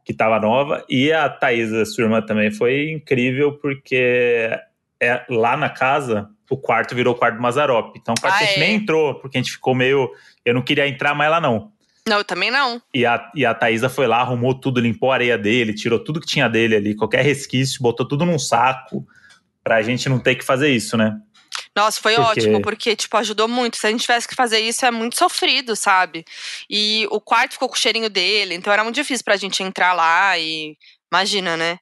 que tava nova. E a Thaisa, sua irmã, também foi incrível, porque é, lá na casa, o quarto virou o quarto do Mazarop. Então o quarto Ah, a gente é? nem entrou, porque a gente ficou meio. Eu não queria entrar mais lá, não. Não, eu também não. E a, e a Thaisa foi lá, arrumou tudo, limpou a areia dele, tirou tudo que tinha dele ali, qualquer resquício, botou tudo num saco, pra gente não ter que fazer isso, né? Nossa, foi Porque- ótimo, porque, tipo, ajudou muito. Se a gente tivesse que fazer isso, é muito sofrido, sabe? E o quarto ficou com o cheirinho dele, então era muito difícil pra gente entrar lá e. Imagina, né?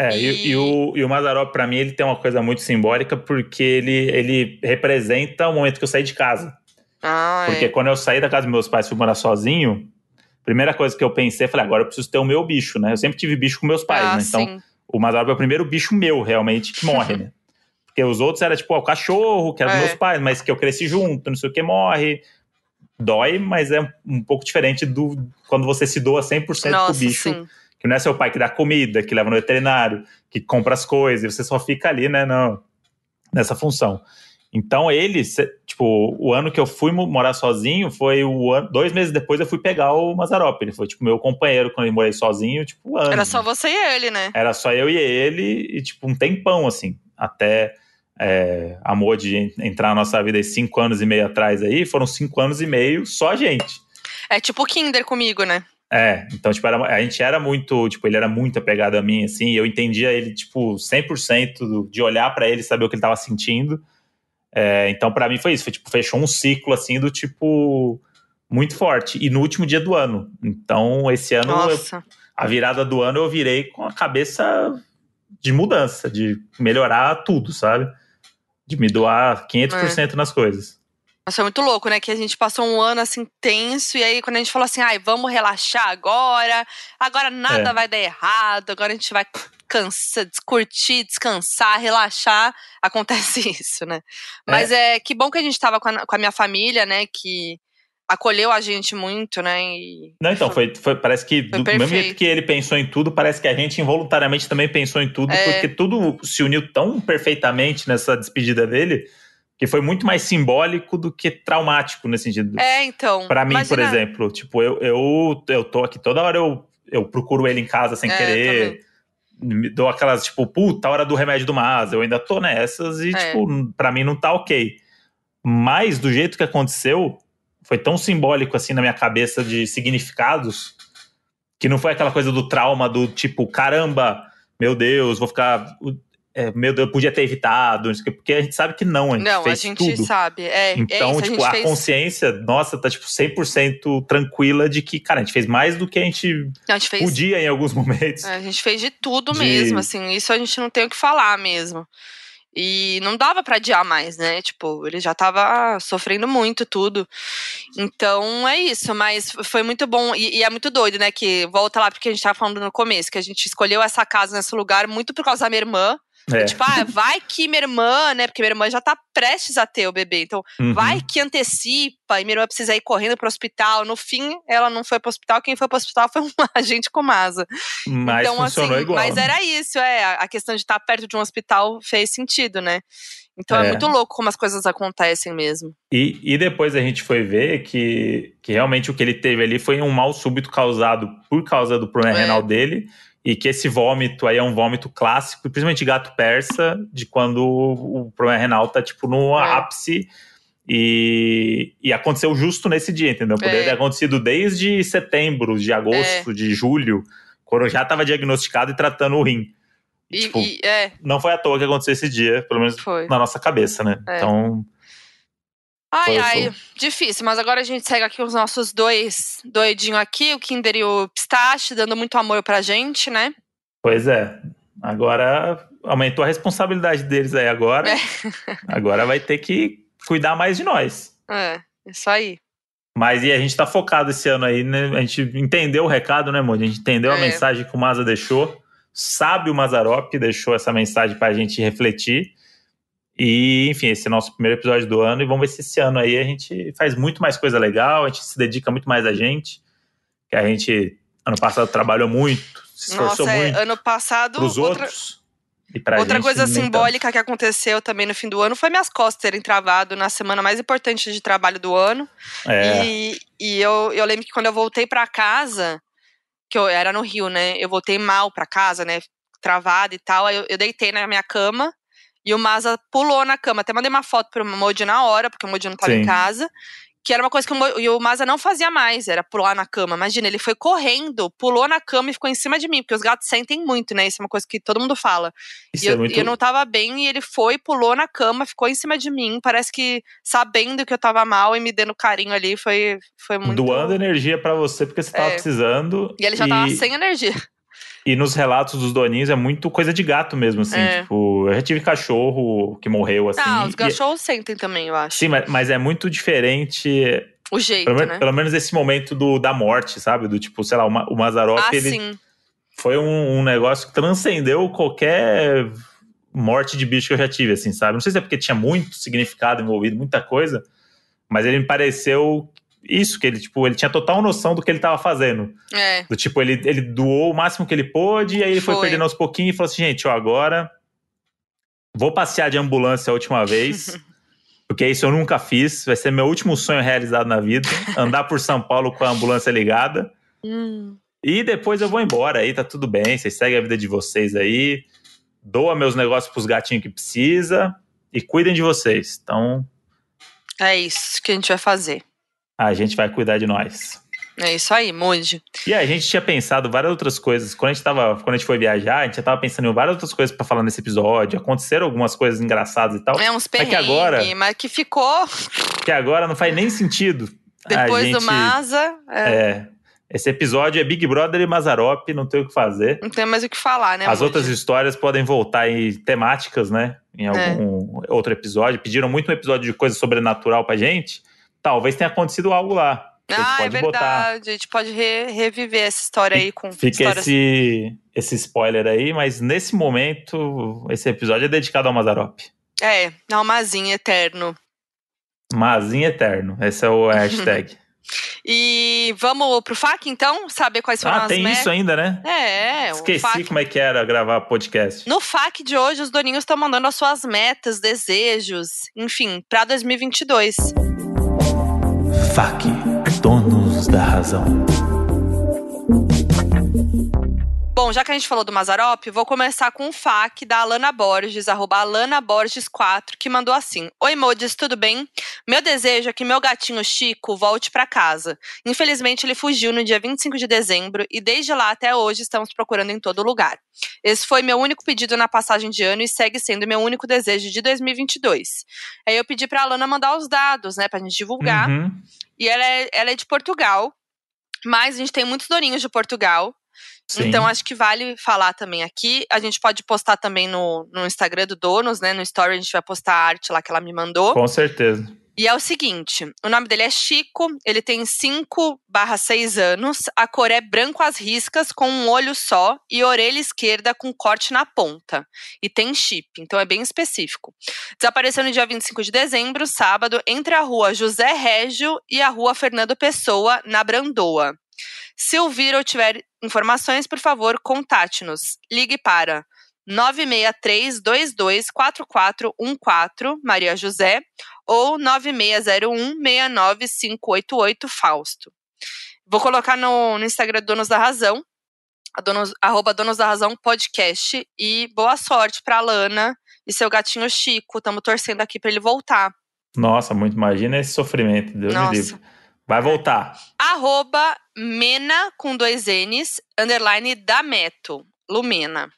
É, e, E- e o, e o Mazarop, pra mim, ele tem uma coisa muito simbólica, porque ele, ele representa o momento que eu saí de casa. Ah, Porque é. quando eu saí da casa dos meus pais e fui morar sozinho, primeira coisa que eu pensei, falei, agora eu preciso ter o meu bicho, né? Eu sempre tive bicho com meus pais, ah, né? Então, sim. o Mazarop é o primeiro bicho meu, realmente, que morre, né? Porque os outros era tipo, ó, o cachorro, que era dos É. meus pais, mas que eu cresci junto, não sei o que, morre. Dói, mas é um pouco diferente do quando você se doa 100% Nossa, pro bicho. sim. Que não é seu pai que dá comida, que leva no veterinário, que compra as coisas, e você só fica ali, né, no, nessa função. Então ele, tipo, o ano que eu fui mo- morar sozinho foi o ano, dois meses depois eu fui pegar o Mazarop. Ele foi, tipo, meu companheiro quando eu morei sozinho, tipo, anos. Era só você e ele, né? Era só eu e ele, e tipo, um tempão, assim, até é, a Modi en- entrar na nossa vida aí cinco anos e meio atrás aí, foram cinco anos e meio só a gente. É tipo o Kinder comigo, né? É, então, tipo, era- a gente era muito, tipo, ele era muito apegado a mim, assim, eu entendia ele, tipo, 100% do- de olhar pra ele e saber o que ele tava sentindo. É, então, pra mim foi isso, foi, tipo, fechou um ciclo, assim, do tipo, muito forte. E no último dia do ano. Então, esse ano, eu- a virada do ano, eu virei com a cabeça de mudança, de melhorar tudo, sabe? De me doar 500% nas coisas. Mas foi muito louco, né? Que a gente passou um ano assim tenso, e aí quando a gente falou assim, ai, vamos relaxar agora, agora nada É. vai dar errado, agora a gente vai cansar, curtir, descansar, relaxar, acontece isso, né? Mas é, que bom que a gente tava com a, com a minha família, né? Que acolheu a gente muito, né? E Não, então, foi, foi- parece que do mesmo perfeito. jeito que ele pensou em tudo, parece que a gente involuntariamente também pensou em tudo, É. porque tudo se uniu tão perfeitamente nessa despedida dele, que foi muito mais simbólico do que traumático nesse sentido. É, então. Pra mim, por imagina- exemplo, tipo, eu, eu, eu tô aqui toda hora, eu, eu procuro ele em casa sem É, querer. Me dou aquelas, tipo, puta, hora do remédio do Mas, eu ainda tô nessas e, É. tipo, pra mim não tá ok. Mas do jeito que aconteceu, foi tão simbólico assim na minha cabeça de significados, que não foi aquela coisa do trauma do tipo, caramba, meu Deus, vou ficar. é, meu Deus, eu podia ter evitado, porque a gente sabe que não, a gente Não, a gente tudo. sabe. É, é Então, isso, a tipo, gente a, fez. consciência, nossa, tá, tipo, 100% tranquila de que, cara, a gente fez mais do que a gente Não, a gente fez podia em alguns momentos. É, A gente fez de tudo De- mesmo, assim, isso a gente não tem o que falar mesmo. E não dava pra adiar mais, né? Tipo, ele já tava sofrendo muito tudo. Então é isso, mas foi muito bom. E, e é muito doido, né? Que volta lá porque a gente tava falando no começo, que a gente escolheu essa casa nesse lugar muito por causa da minha irmã. É. Tipo, ah, vai que minha irmã, né? Porque minha irmã já tá prestes a ter o bebê. Então, Uhum. vai que antecipa e minha irmã precisa ir correndo pro hospital. No fim, ela não foi pro hospital. Quem foi pro hospital foi um agente com asa. Mas então, funcionou assim, igual. Mas era isso, é. A a questão de estar perto de um hospital fez sentido, né? Então é. É. muito louco como as coisas acontecem mesmo. E, e depois a gente foi ver que, que realmente o que ele teve ali foi um mal súbito causado por causa do problema É. renal dele. E que esse vômito aí é um vômito clássico, principalmente de gato persa, de quando o, problema renal tá, tipo, no É. ápice. E, e aconteceu justo nesse dia, entendeu? Poderia É. ter acontecido desde setembro, de agosto, de julho, quando já estava diagnosticado e tratando o rim. E, E, tipo, e- é, não foi à toa que aconteceu esse dia, pelo menos foi. na nossa cabeça, né? É. Então, Ai, Foi, ai, difícil, mas agora a gente segue aqui os nossos dois doidinhos aqui, o Kinder e o Pistache, dando muito amor pra gente, né? Pois é. Agora aumentou a responsabilidade deles aí agora. É. Agora vai ter que cuidar mais de nós. É, isso aí. Mas e a gente tá focado esse ano aí, né? A gente entendeu o recado, né, Moody? A gente entendeu a É. mensagem que o Maza deixou. Sabe o Mazarop que deixou essa mensagem pra gente refletir. E, enfim, esse é o nosso primeiro episódio do ano. E vamos ver se esse ano aí a gente faz muito mais coisa legal, a gente se dedica muito mais a gente. Que a gente, ano passado, trabalhou muito, se esforçou Nossa, é, muito ano passado. pros outra- outros. E pra Outra gente, coisa nem tanto. simbólica que aconteceu também no fim do ano foi minhas costas terem travado na semana mais importante de trabalho do ano. É, E, e eu, eu lembro que quando eu voltei pra casa, que eu era no Rio, né? Eu voltei mal pra casa, né? Travada e tal. Aí eu, eu deitei na minha cama e o Maza pulou na cama. Até mandei uma foto pro Modi na hora, porque o Modi não tava Sim. em casa. Que era uma coisa que o, e o Maza não fazia mais, era pular na cama. Imagina, ele foi correndo, pulou na cama e ficou em cima de mim, porque os gatos sentem muito, né? Isso é uma coisa que todo mundo fala. isso E é eu, muito. e eu não tava bem, e ele foi, pulou na cama, ficou em cima de mim. Parece que sabendo que eu tava mal e me dando carinho ali, foi, foi muito. Doando energia pra você porque você tava É. precisando. E ele já tava sem energia. E nos relatos dos doninhos é muito coisa de gato mesmo, assim. É. Tipo, eu já tive cachorro que morreu, assim. ah, os e- cachorros sentem também, eu acho. Sim, mas, mas é muito diferente, O jeito, pelo, né? pelo menos esse momento do, da morte, sabe? Do tipo, sei lá, o, o Mazarop, ah, ele sim. foi um, um negócio que transcendeu qualquer morte de bicho que eu já tive, assim, sabe? Não sei se é porque tinha muito significado envolvido, muita coisa, mas ele me pareceu isso, que ele, tipo, ele tinha total noção do que ele tava fazendo. É. Do tipo, ele, ele doou o máximo que ele pôde, e aí ele foi, Foi. perdendo aos pouquinhos e falou assim: gente, ó, agora vou passear de ambulância a última vez, porque isso eu nunca fiz, vai ser meu último sonho realizado na vida andar por São Paulo com a ambulância ligada. Hum. E depois eu vou embora aí, tá tudo bem, vocês seguem a vida de vocês aí, doa meus negócios pros gatinhos que precisa e cuidem de vocês. Então, É isso que a gente vai fazer. A gente vai cuidar de nós. É isso aí, Mude. E a gente tinha pensado várias outras coisas. Quando a gente, tava, quando a gente foi viajar, a gente já tava pensando em várias outras coisas pra falar nesse episódio. Aconteceram algumas coisas engraçadas e tal. É uns que perrengues, agora- mas que ficou Que agora não faz nem sentido. depois do gente- Maza. É. É, Esse episódio é Big Brother e Mazarop, não tem o que fazer. Não tem mais o que falar, né? As Moody? outras histórias podem voltar em temáticas, né? Em É. algum outro episódio. Pediram muito um episódio de coisa sobrenatural pra gente. Talvez tenha acontecido algo lá. Ah, é pode botar. verdade. A gente pode re- reviver essa história aí com Fica histórias. esse, esse spoiler aí, mas nesse momento, esse episódio é dedicado ao Mazarop. É, almazinho eterno. Mazinho eterno. Esse é o hashtag. E vamos pro FAQ, então? Saber quais foram ah, as tem metas. isso ainda, né? É, o Esqueci FAQ. como é que era gravar podcast. No FAQ de hoje, os doninhos estão mandando as suas metas, desejos, enfim, pra 2022. FAQ, donos da razão. Bom, já que a gente falou do Mazarop, vou começar com um FAQ da Alana Borges, arroba Alana Borges4, que mandou assim: Oi, Modes, tudo bem? Meu desejo é que meu gatinho Chico volte pra casa. Infelizmente, ele fugiu no dia 25 de dezembro e desde lá até hoje estamos procurando em todo lugar. Esse foi meu único pedido na passagem de ano e segue sendo meu único desejo de 2022. Aí eu pedi pra Alana mandar os dados, né, pra gente divulgar. Uhum. E ela é, ela é de Portugal, mas a gente tem muitos doninhos de Portugal. Sim. Então, acho que vale falar também aqui. A gente pode postar também no, no Instagram do Donos, né? No Story a gente vai postar a arte lá que ela me mandou. Com certeza. E é o seguinte: o nome dele é Chico, ele tem 5 barra 6 anos, a cor é branco às riscas, com um olho só, e orelha esquerda com corte na ponta. E tem chip, então é bem específico. Desapareceu no dia 25 de dezembro, sábado, entre a rua José Régio e a rua Fernando Pessoa, na Brandoa. Se ouvir ou tiver informações, por favor, contate-nos. Ligue para 963-224414, Maria José, ou 9601-69588, Fausto. Vou colocar no, no Instagram do Donos da Razão, donos, arroba Donos da Razão Podcast, e boa sorte pra Lana e seu gatinho Chico. Estamos torcendo aqui pra ele voltar. Nossa, muito imagina esse sofrimento. Deus me Nossa. livre. Vai voltar. Arroba Mena com dois N's, underline da Meto, Lumena.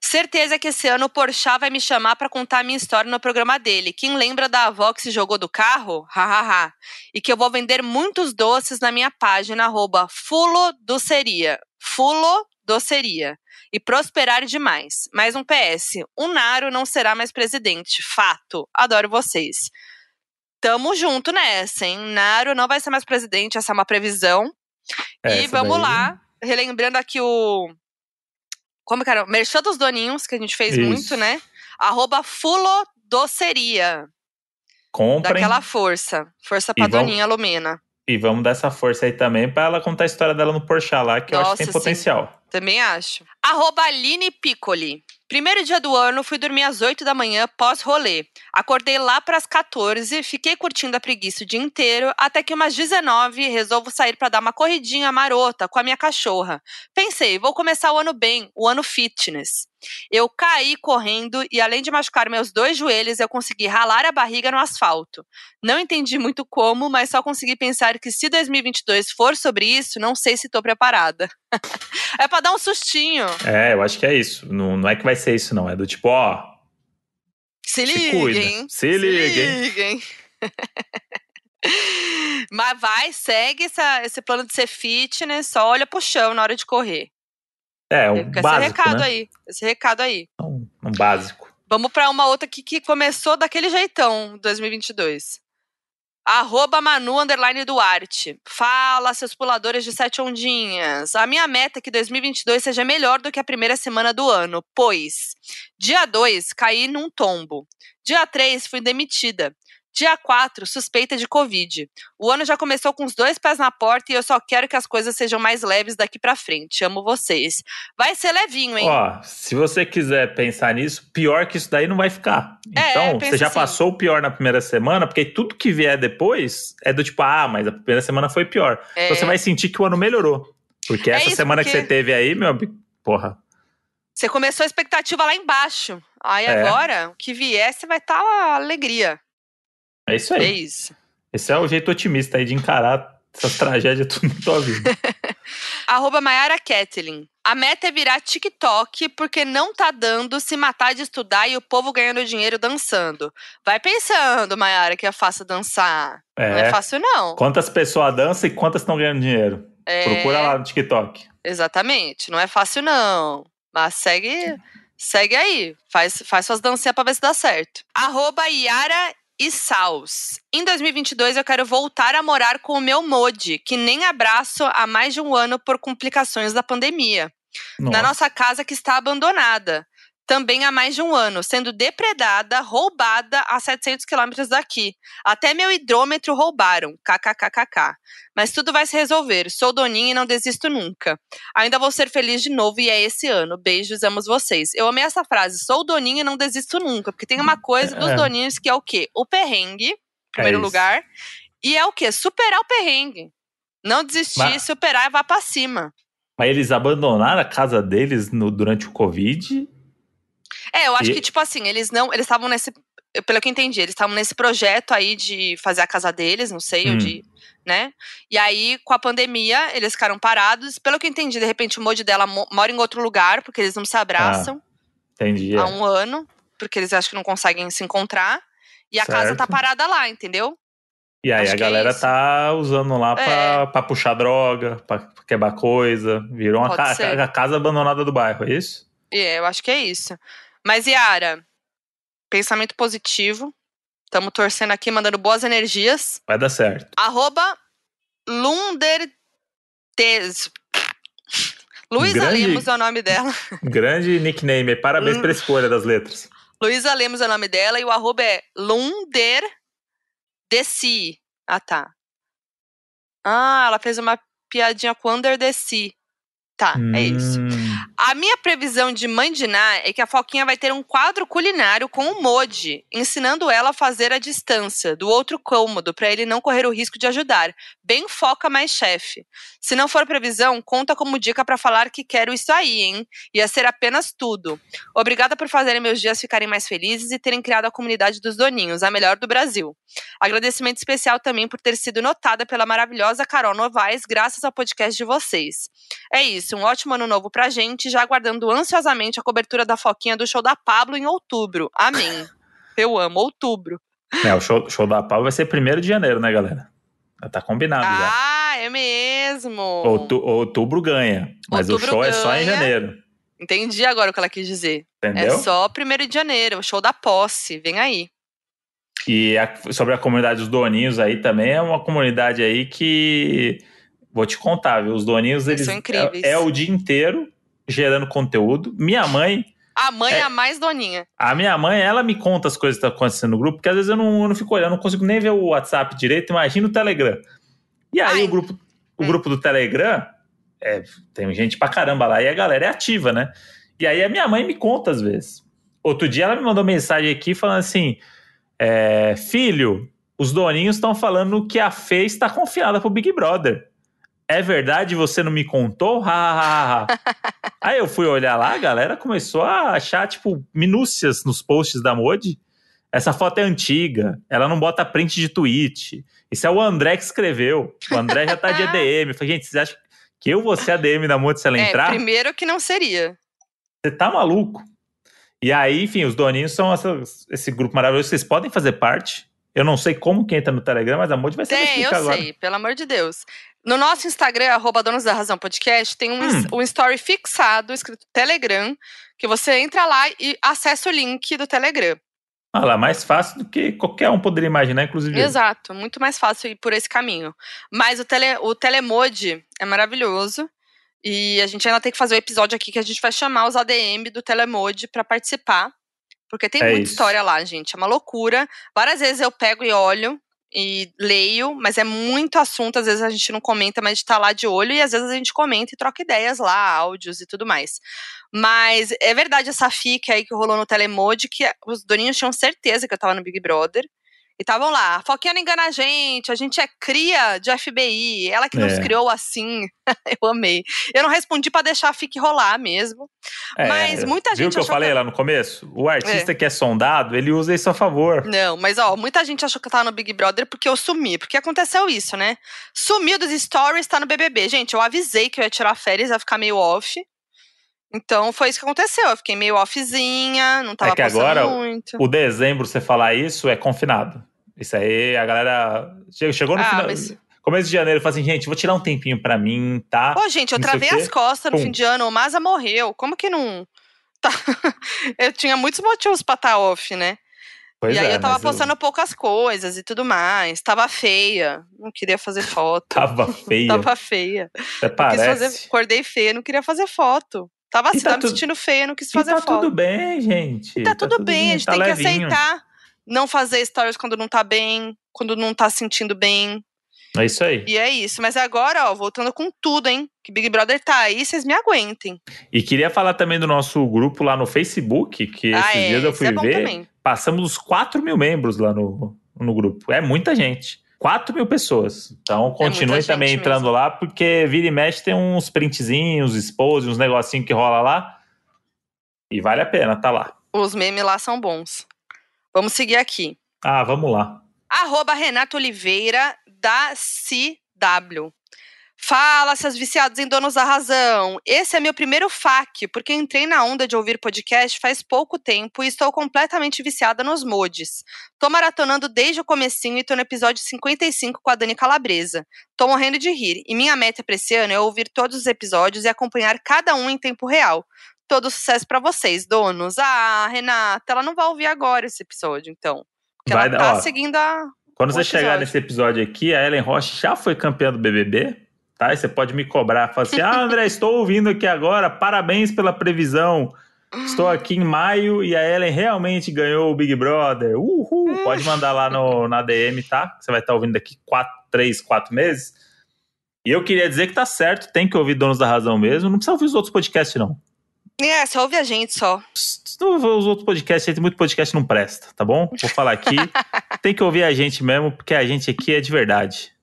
Certeza que esse ano o Porchat vai me chamar pra contar a minha história no programa dele. Quem lembra da avó que se jogou do carro? Hahaha. E que eu vou vender muitos doces na minha página, arroba Fulo Doceria. Fulo Doceria. E prosperar demais. Mais um PS. O Naro não será mais presidente. Fato. Adoro vocês. Tamo junto nessa, hein? Naro não vai ser mais presidente, essa é uma previsão. e Essa vamos daí- lá, relembrando aqui o. Como que era? Merchan dos Doninhos, que a gente fez Isso. muito, né? Arroba Fulo Doceria. Comprem Daquela força. Força pra E vamos- Doninha Lumena. e vamos dar essa força aí também pra ela contar a história dela no Porchat lá, que eu acho que tem Nossa, sim. potencial. Também acho. Arroba Aline Piccoli. Primeiro dia do ano, fui dormir às 8 da manhã pós-rolê. Acordei lá pras 14, fiquei curtindo a preguiça o dia inteiro, até que umas 19 resolvo sair pra dar uma corridinha marota com a minha cachorra. Pensei, vou começar o ano bem, o ano fitness. Eu caí correndo e além de machucar meus dois joelhos, eu consegui ralar a barriga no asfalto. Não entendi muito como, mas só consegui pensar que se 2022 for sobre isso, não sei se tô preparada. é pra dar um sustinho. É, eu acho que é isso. Não, não é que vai ser isso, não. É do tipo, ó, Se Se liguem. cuida. Se liguem. liguem. Mas vai, segue essa- esse plano de ser fitness, só olha pro chão na hora de correr. É um Fica esse básico, recado né? aí. Esse recado aí. Um, um básico. Vamos pra uma outra aqui que começou daquele jeitão, 2022. Arroba Manu Underline Duarte. Fala, seus puladores de sete ondinhas. A minha meta é que 2022 seja melhor do que a primeira semana do ano, pois dia 2 caí num tombo. Dia 3 fui demitida. Dia 4, suspeita de Covid. O ano já começou com os dois pés na porta e eu só quero que as coisas sejam mais leves daqui pra frente. Amo vocês. Vai ser levinho, hein? Ó, se você quiser pensar nisso, pior que isso daí não vai ficar. É, Então, você já assim. passou o pior na primeira semana, porque tudo que vier depois é do tipo, ah, mas a primeira semana foi pior. É. Então você vai sentir que o ano melhorou. Porque É essa isso, semana que porque- você teve aí, meu amigo, porra. Você começou a expectativa lá embaixo. Aí É. agora, o que vier, você vai estar uma alegria. É isso É aí. isso. Esse é o jeito otimista aí de encarar essas tragédias tudo na tua vida. Arroba Mayara Kathleen. A meta é virar TikTok porque não tá dando se matar de estudar e o povo ganhando dinheiro dançando. Vai pensando, Mayara, que é fácil dançar. Não é É. fácil, não. Quantas pessoas dançam e quantas estão ganhando dinheiro? É, Procura lá no TikTok. Exatamente. Não é fácil, não. Mas segue, segue aí. Faz, faz suas dancinhas pra ver se dá certo. Arroba Yara e Saus. Em 2022 eu quero voltar a morar com o meu Modi, que nem abraço há mais de um ano por complicações da pandemia. Na nossa casa que está abandonada. Também há mais de um ano, sendo depredada, roubada a 700 quilômetros daqui. Até meu hidrômetro roubaram, kkkk. Mas tudo vai se resolver, sou doninha e não desisto nunca. Ainda vou ser feliz de novo e é esse ano. Beijos, amo vocês. Eu amei essa frase, sou doninha e não desisto nunca. Porque tem uma coisa dos É. doninhos que é o quê? O perrengue, em primeiro isso. lugar. E é o quê? Superar o perrengue. Não desistir, Mas- superar e vá pra cima. Mas eles abandonaram a casa deles no- durante o Covid. É, eu acho E- que, tipo assim, eles não. Eles estavam nesse. Pelo que eu entendi, eles estavam nesse projeto aí de fazer a casa deles, não sei, ou Hum. de. né? E aí, com a pandemia, eles ficaram parados. Pelo que eu entendi, de repente o mod dela mo- mora em outro lugar, porque eles não se abraçam Entendi. é. há um ano, porque eles acham que não conseguem se encontrar. E a casa tá Certo. parada lá, entendeu? E aí acho a é galera isso. tá usando lá pra, É. pra puxar droga, pra quebrar coisa. Virou uma ca- ser. a casa abandonada do bairro, é isso? É, eu acho que é isso. Mas, Yara, pensamento positivo. Estamos torcendo aqui, mandando boas energias. Vai dar certo. Arroba Lundertes. Luísa Lemos é o nome dela. Grande nickname. Parabéns pela escolha das letras. Luísa Lemos é o nome dela e o arroba é Lunderdeci. Ah, tá. Ah, ela fez uma piadinha com Underdeci. Tá, é isso. Hum, A minha previsão de mãe de Ná é que a Foquinha vai ter um quadro culinário com o Modi, ensinando ela a fazer à distância, do outro cômodo, para ele não correr o risco de ajudar. Bem foca mais chefe. Se não for previsão, conta como dica para falar que quero isso aí, hein? Ia ser apenas tudo. Obrigada por fazerem meus dias ficarem mais felizes e terem criado a comunidade dos doninhos, a melhor do Brasil. Agradecimento especial também por ter sido notada pela maravilhosa Carol Novaes, graças ao podcast de vocês. É isso, um ótimo ano novo pra gente, já aguardando ansiosamente a cobertura da Foquinha do show da Pablo em outubro. Amém. Eu amo, outubro. É, o show, show da Pau vai ser 1 de janeiro, né, galera? Já tá combinado já. Ah, é mesmo. Outu- outubro ganha, mas Outubro o show é só em ganha. janeiro. Entendi agora o que ela quis dizer. Entendeu? É só primeiro de janeiro, o show da posse. Vem aí. E a- sobre a comunidade dos doninhos aí também é uma comunidade aí que vou te contar, viu? Os doninhos Eles eles. É, é o dia inteiro gerando conteúdo. Minha mãe, A mãe é, É. a mais doninha. a minha mãe, ela me conta as coisas que estão acontecendo no grupo, porque às vezes eu não, eu não fico olhando, não consigo nem ver o WhatsApp direito, imagina o Telegram. E aí Ai. o grupo, o Hum. grupo do Telegram é, tem gente pra caramba lá e a galera é ativa, né? E aí a minha mãe me conta às vezes. Outro dia ela me mandou mensagem aqui falando assim: é, filho, os doninhos estão falando que a Fê está confiada pro Big Brother. É verdade? Você não me contou? Ha, ha, ha, ha. Aí eu fui olhar lá, a galera começou a achar, tipo, minúcias nos posts da Modi. Essa foto é antiga, ela não bota print de tweet. Isso é o André que escreveu. O André já tá de ADM. Eu falei, gente, vocês acham que eu vou ser ADM da Modi se ela É, entrar? primeiro que não seria. Você tá maluco? E aí, enfim, os doninhos são essa- esse grupo maravilhoso. Vocês podem fazer parte. Eu não sei como que entra no Telegram, mas a Modi vai ser Tem, eu agora. sei, pelo amor de Deus. No nosso Instagram, arroba Donos da Razão Podcast, tem um, Hum. um story fixado, escrito Telegram, que você entra lá e acessa o link do Telegram. Olha lá, mais fácil do que qualquer um poderia imaginar, inclusive. Exato, muito mais fácil ir por esse caminho. Mas o, tele, o Telemode é maravilhoso. E a gente ainda tem que fazer o episódio aqui que a gente vai chamar os ADM do Telemode para participar. Porque tem É muita isso. história lá, gente. É uma loucura. Várias vezes eu pego e olho e leio, mas é muito assunto. Às vezes a gente não comenta, mas a gente tá lá de olho. E às vezes a gente comenta e troca ideias lá, áudios e tudo mais. Mas é verdade essa fique aí que rolou no Telemode, que os doninhos tinham certeza que eu tava no Big Brother. E estavam lá, a Foquinha não engana a gente, a gente é cria de FBI, ela que nos É. criou assim. eu amei. Eu não respondi pra deixar a FIC rolar mesmo. É, Mas muita Viu gente o que eu falei que- lá no começo? O artista que é sondado, ele usa isso a favor. Não, mas ó, muita gente achou que eu tava no Big Brother porque eu sumi. Porque aconteceu isso, né? Sumiu dos stories, tá no BBB. Gente, eu avisei que eu ia tirar férias, ia ficar meio off. Então foi isso que aconteceu. Eu fiquei meio offzinha, não tava É que agora muito. O dezembro, você falar isso, é confinado. Isso aí, a galera. che- Chegou no Ah, final. mas- Começo de janeiro, eu falei assim, gente, vou tirar um tempinho pra mim, tá? Pô, gente, eu Não travei as costas no Pum. fim de ano, o Maza morreu. Como que não. Tá. eu tinha muitos motivos pra estar off, né? Pois e aí é, eu tava postando poucas coisas e tudo mais. Tava feia. Não queria fazer foto. Tava feia, Tava feia. até quis fazer, parece. acordei feia, não queria fazer foto. Tava assim, tá tava me tudo- sentindo feia, não quis E fazer tá foto. tudo bem, gente. E tá, tudo bem, a gente tá tem levinho. que aceitar. Não fazer stories quando não tá bem, quando não tá sentindo bem. É isso aí. E é isso. Mas agora, ó, voltando com tudo, hein? Que Big Brother tá aí, vocês me aguentem. E queria falar também do nosso grupo lá no Facebook, que esses ah, é. dias eu isso fui é ver. também. Passamos os 4 mil membros lá no, no grupo. É muita gente. 4 mil pessoas. Então continuem gente também entrando mesmo. lá, porque vira e mexe tem uns printzinhos, expose, uns negocinhos que rola lá. E vale a pena, tá lá. Os memes lá são bons. Vamos seguir aqui. Ah, vamos lá. Arroba Renato Oliveira, da CW. Fala, seus viciados em donos da razão. Esse é meu primeiro FAQ, porque entrei na onda de ouvir podcast faz pouco tempo e estou completamente viciada nos mods. Tô maratonando desde o comecinho e tô no episódio 55 com a Dani Calabresa. Tô morrendo de rir, e minha meta pra esse ano é ouvir todos os episódios e acompanhar cada um em tempo real. Todo sucesso pra vocês, donos. Ah, Renata, ela não vai ouvir agora esse episódio, então. Porque Vai ela dar- tá ó, seguindo a, Quando você chegar episódio. nesse episódio aqui, a Ellen Roche já foi campeã do BBB, tá? E você pode me cobrar, falar assim: ah, André, estou ouvindo aqui agora, parabéns pela previsão. Estou aqui em maio e a Ellen realmente ganhou o Big Brother. Uhul! Pode mandar lá no, na DM, tá? Você vai estar ouvindo daqui quatro, três, quatro meses. E eu queria dizer que tá certo, tem que ouvir Donos da Razão mesmo. Não precisa ouvir os outros podcasts, não. É, só ouve a gente só. Não os outros podcasts, tem muito podcast não presta, tá bom? Vou falar aqui. tem que ouvir a gente mesmo, porque a gente aqui é de verdade.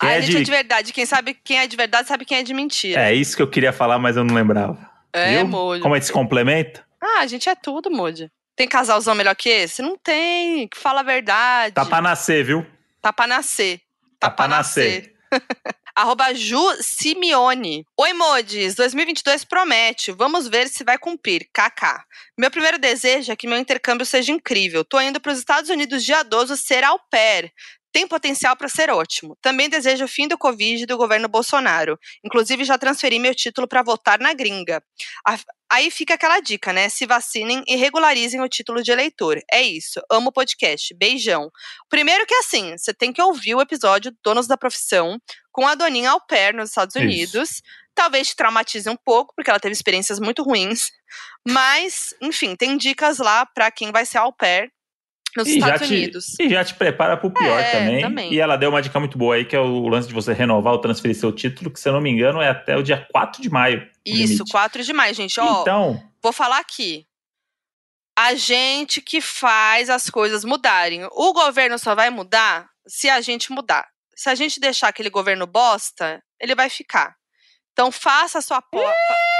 Quem a é gente de- é de verdade. Quem sabe quem é de verdade sabe quem é de mentira. É isso que eu queria falar, mas eu não lembrava. É, viu? molho. Como a gente se complementa? Ah, a gente é tudo, Moody. Tem casalzão melhor que esse? Não tem. Que fala a verdade. Tá pra nascer, viu? Tá pra nascer. Tá pra nascer. Arroba Ju Simeone. Oi, Modis. 2022 promete. Vamos ver se vai cumprir. KK. Meu primeiro desejo é que meu intercâmbio seja incrível. Tô indo para os Estados Unidos dia 12 ser au pair. Tem potencial para ser ótimo. Também desejo o fim do Covid do governo Bolsonaro. Inclusive, já transferi meu título para votar na gringa. A- Aí fica aquela dica, né? Se vacinem e regularizem o título de eleitor. É isso. Amo o podcast. Beijão. Primeiro que assim, você tem que ouvir o episódio Donos da Profissão com a Doninha pair nos Estados Isso. Unidos. Talvez te traumatize um pouco, porque ela teve experiências muito ruins. Mas, enfim, tem dicas lá pra quem vai ser au pair nos E Estados te, Unidos. e já te prepara pro pior É, também. também. E ela deu uma dica muito boa aí, que é o lance de você renovar ou transferir seu título, que se eu não me engano é até o dia 4 de maio. o Isso, limite. 4 de maio, gente. Ó, Então, vou falar aqui. A gente que faz as coisas mudarem. O governo só vai mudar se a gente mudar. Se a gente deixar aquele governo bosta, ele vai ficar. Então faça a sua po-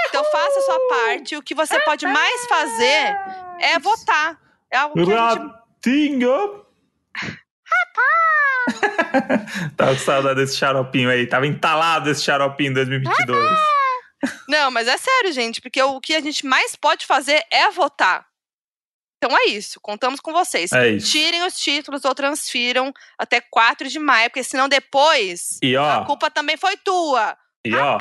Então faça a sua parte. O que você pode mais fazer é votar. É algo que a gente Ratinho! Tava com saudade desse xaropinho aí. Tava entalado esse xaropinho em 2022. Não, mas é sério, gente, porque o que a gente mais pode fazer é votar. Então é isso, contamos com vocês. É isso. Tirem os títulos ou transfiram até 4 de maio, porque senão depois E ó, a culpa também foi tua. e ó,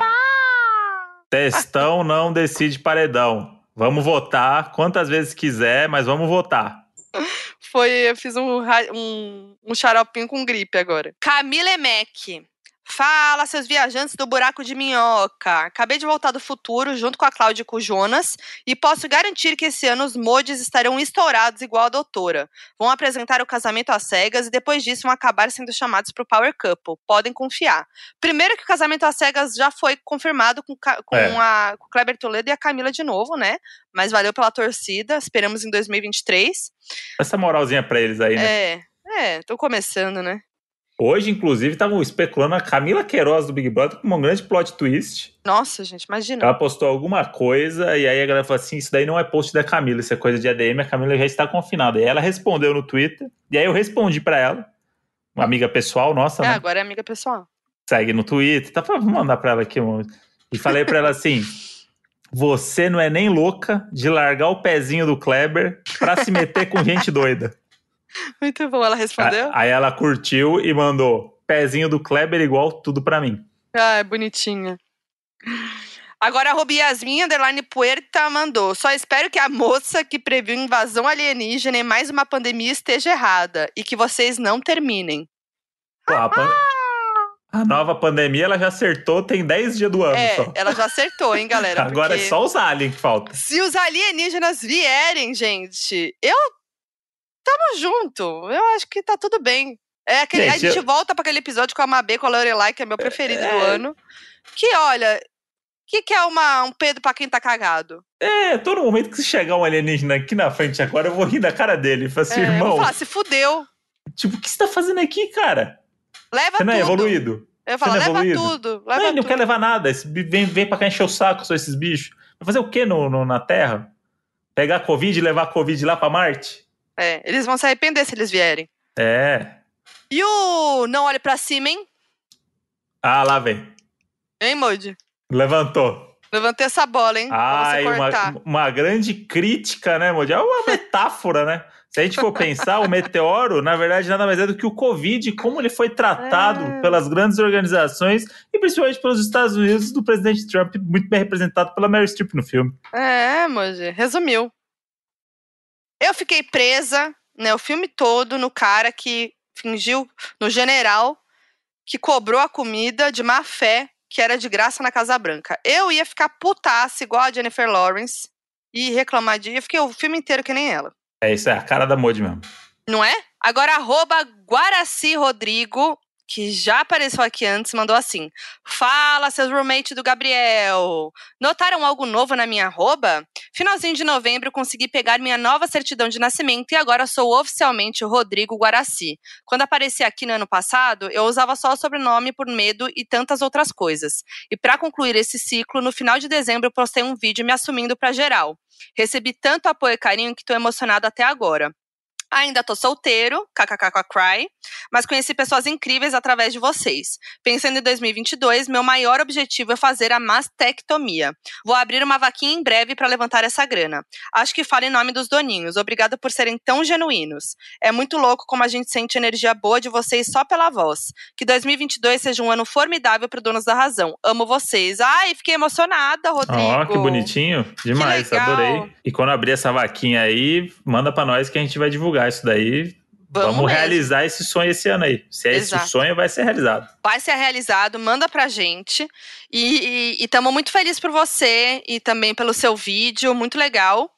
testão não decide paredão. Vamos votar quantas vezes quiser, mas vamos votar. Foi, eu fiz um, um, um xaropinho com gripe agora. Camila Emek. Fala, seus viajantes do buraco de minhoca. Acabei de voltar do futuro junto com a Cláudia e com o Jonas e posso garantir que esse ano os mods estarão estourados igual a doutora. Vão apresentar o casamento às cegas e depois disso vão acabar sendo chamados para o Power Couple. Podem confiar. Primeiro que o casamento às cegas já foi confirmado com, com, É. a, com o Kleber Toledo e a Camila de novo, né? Mas valeu pela torcida. Esperamos em 2023. Essa moralzinha pra eles aí, né? É, é, tô começando, né? Hoje, inclusive, estavam especulando a Camila Queiroz do Big Brother com um grande plot twist. Nossa, gente, imagina. Ela postou alguma coisa e aí a galera falou assim: Isso daí não é post da Camila, isso é coisa de ADM, a Camila já está confinada. E ela respondeu no Twitter, e aí eu respondi pra ela, uma amiga pessoal nossa, É, né? agora é amiga pessoal. Segue no Twitter, tá? Vou mandar pra ela aqui. um- E falei pra ela assim: Você não é nem louca de largar o pezinho do Kleber pra se meter com gente doida. Muito bom, ela respondeu? Aí ela curtiu e mandou: pezinho do Kleber igual tudo pra mim. Ah, é bonitinha. Agora a Robi Yasmin Underline Puerta mandou. Só espero que a moça que previu invasão alienígena e mais uma pandemia esteja errada. E que vocês não terminem. Pô, a, pan- a nova pandemia ela já acertou, tem 10 dias do ano É, só. ela já acertou, hein, galera? Agora é só os aliens que falta. Se os alienígenas vierem, gente, eu. Tamo junto. Eu acho que tá tudo bem. É aquele, Gente, a gente eu- volta pra aquele episódio com a Mabê, com a Lorelai, que é meu preferido do É. ano. Que, olha, que, que é uma, um Pedro pra quem tá cagado? É, todo momento que se chegar um alienígena aqui na frente agora, eu vou rir da cara dele. Falar assim, É, eu vou irmão, falar, se fudeu. tipo, o que você tá fazendo aqui, cara? Leva Você não é tudo. Eu Eu falo, não é leva evoluído? tudo. Não, Leva ele não tudo. quer levar nada. Esse vem, vem pra cá encher o saco, só esses bichos. Vai fazer o quê no, no- na Terra? Pegar a Covid e levar a Covid lá pra Marte? É, eles vão se arrepender se eles vierem. É. E o Não Olhe Pra Cima, hein? Ah, lá vem. Hein, Moody? Levantou. Levantei essa bola, hein? cortar. uma, uma grande crítica, né, Modi? É uma metáfora, né? Se a gente for pensar, o meteoro, na verdade, nada mais é do que o Covid, como ele foi tratado É. pelas grandes organizações e principalmente pelos Estados Unidos do presidente Trump, muito bem representado pela Mary Streep no filme. É, Moji, resumiu. Eu fiquei presa, né, o filme todo no cara que fingiu, no general, que cobrou a comida de má fé, que era de graça na Casa Branca. Eu ia ficar putaça igual a Jennifer Lawrence e reclamar de. Eu fiquei o filme inteiro que nem ela. É isso, é a cara da Modi mesmo. Não é? Agora, arroba Guaraci Rodrigo, que já apareceu aqui antes, mandou assim: Fala, seus roommate do Gabriel. Notaram algo novo na minha arroba? Finalzinho de novembro, consegui pegar minha nova certidão de nascimento e agora sou oficialmente o Rodrigo Guaraci. Quando apareci aqui no ano passado, eu usava só o sobrenome por medo e tantas outras coisas. E para concluir esse ciclo, no final de dezembro postei um vídeo me assumindo pra geral. Recebi tanto apoio e carinho que tô emocionado até agora. Ainda tô solteiro, kkkk mas conheci pessoas incríveis através de vocês. Pensando em 2022, meu maior objetivo é fazer a mastectomia. Vou abrir uma vaquinha em breve para levantar essa grana. Acho que falo em nome dos doninhos. Obrigada por serem tão genuínos. É muito louco como a gente sente energia boa de vocês só pela voz. Que 2022 seja um ano formidável para Donos da Razão. Amo vocês. Ai, fiquei emocionada, Rodrigo. Ó, que bonitinho. Demais, legal. adorei. E quando abrir essa vaquinha aí, manda pra nós que a gente vai divulgar isso daí. Vamos mesmo. realizar esse sonho esse ano aí. Se é Exato. esse o sonho, vai ser realizado. vai ser realizado, manda pra gente. E estamos muito felizes por você e também pelo seu vídeo, muito legal.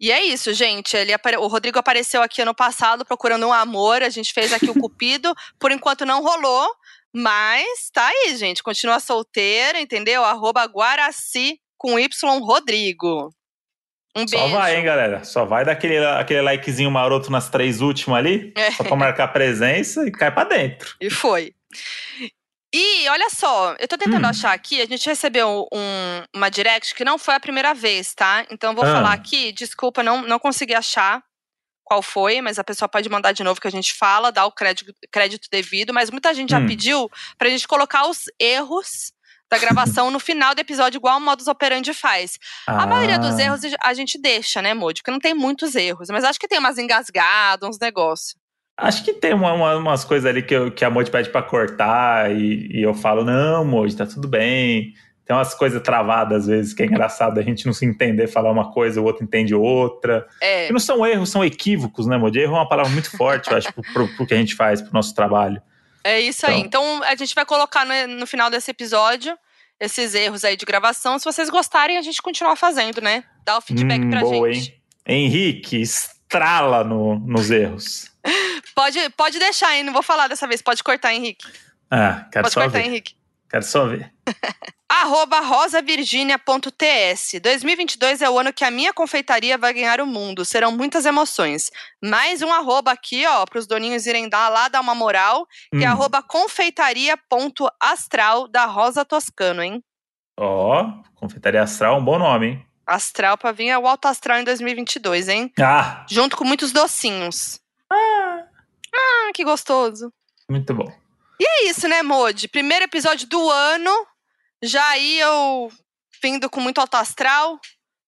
E é isso, gente. Ele O Rodrigo apareceu aqui ano passado procurando um amor. A gente fez aqui o Cupido. Por enquanto não rolou, mas tá aí, gente. Continua solteira, entendeu? Arroba Guaraci com Y Rodrigo. Um Só beijo. vai, hein, galera. Só vai dar aquele, aquele likezinho maroto nas três últimas ali, É. só pra marcar presença e cai pra dentro. E foi. E olha só, eu tô tentando Hum. achar aqui, a gente recebeu um- uma direct que não foi a primeira vez, tá? Então eu vou Ah. falar aqui, desculpa, não, não consegui achar qual foi, mas a pessoa pode mandar de novo que a gente fala, dá o crédito, crédito devido, mas muita gente já Hum. pediu pra gente colocar os erros da gravação no final do episódio, igual o Modus Operandi faz. A maioria dos Ah, erros a gente deixa, né, Modi? Porque não tem muitos erros, mas acho que tem umas engasgadas, uns negócios. Acho que tem uma- uma- umas coisas ali que, eu- que a Moji pede pra cortar e, e eu falo, não, Moji, tá tudo bem. Tem umas coisas travadas às vezes, que é engraçado a gente não se entender, falar uma coisa, o outro entende outra. É. Que não são erros, são equívocos, né, Moji? Erro é uma palavra muito forte, eu acho, pro, pro, pro que a gente faz, pro nosso trabalho. É isso aí. Então a gente vai colocar no, no final desse episódio esses erros aí de gravação. Se vocês gostarem, a gente continua fazendo, né? Dá o feedback Hum, pra boa, gente. hein? Henrique, estrala no, nos erros. Pode, pode deixar, hein? Não vou falar dessa vez. Pode cortar, Henrique. Ah, quero Pode cortar, ver. Henrique. Quero só ver. Arroba rosavirginia.ts 2022 é o ano que a minha confeitaria vai ganhar o mundo. Serão muitas emoções. Mais um arroba aqui, ó, pros doninhos irem dar lá, dar uma moral. Que é Hum. arroba confeitaria.astral da Rosa Toscano, hein? Ó, Confeitaria Astral, um bom nome, hein? Astral pra vir é o alto astral em 2022, hein? Ah, Junto com muitos docinhos. Ah, que gostoso. muito bom. É isso, né, Modi? Primeiro episódio do ano. Já aí eu vindo com muito alto astral.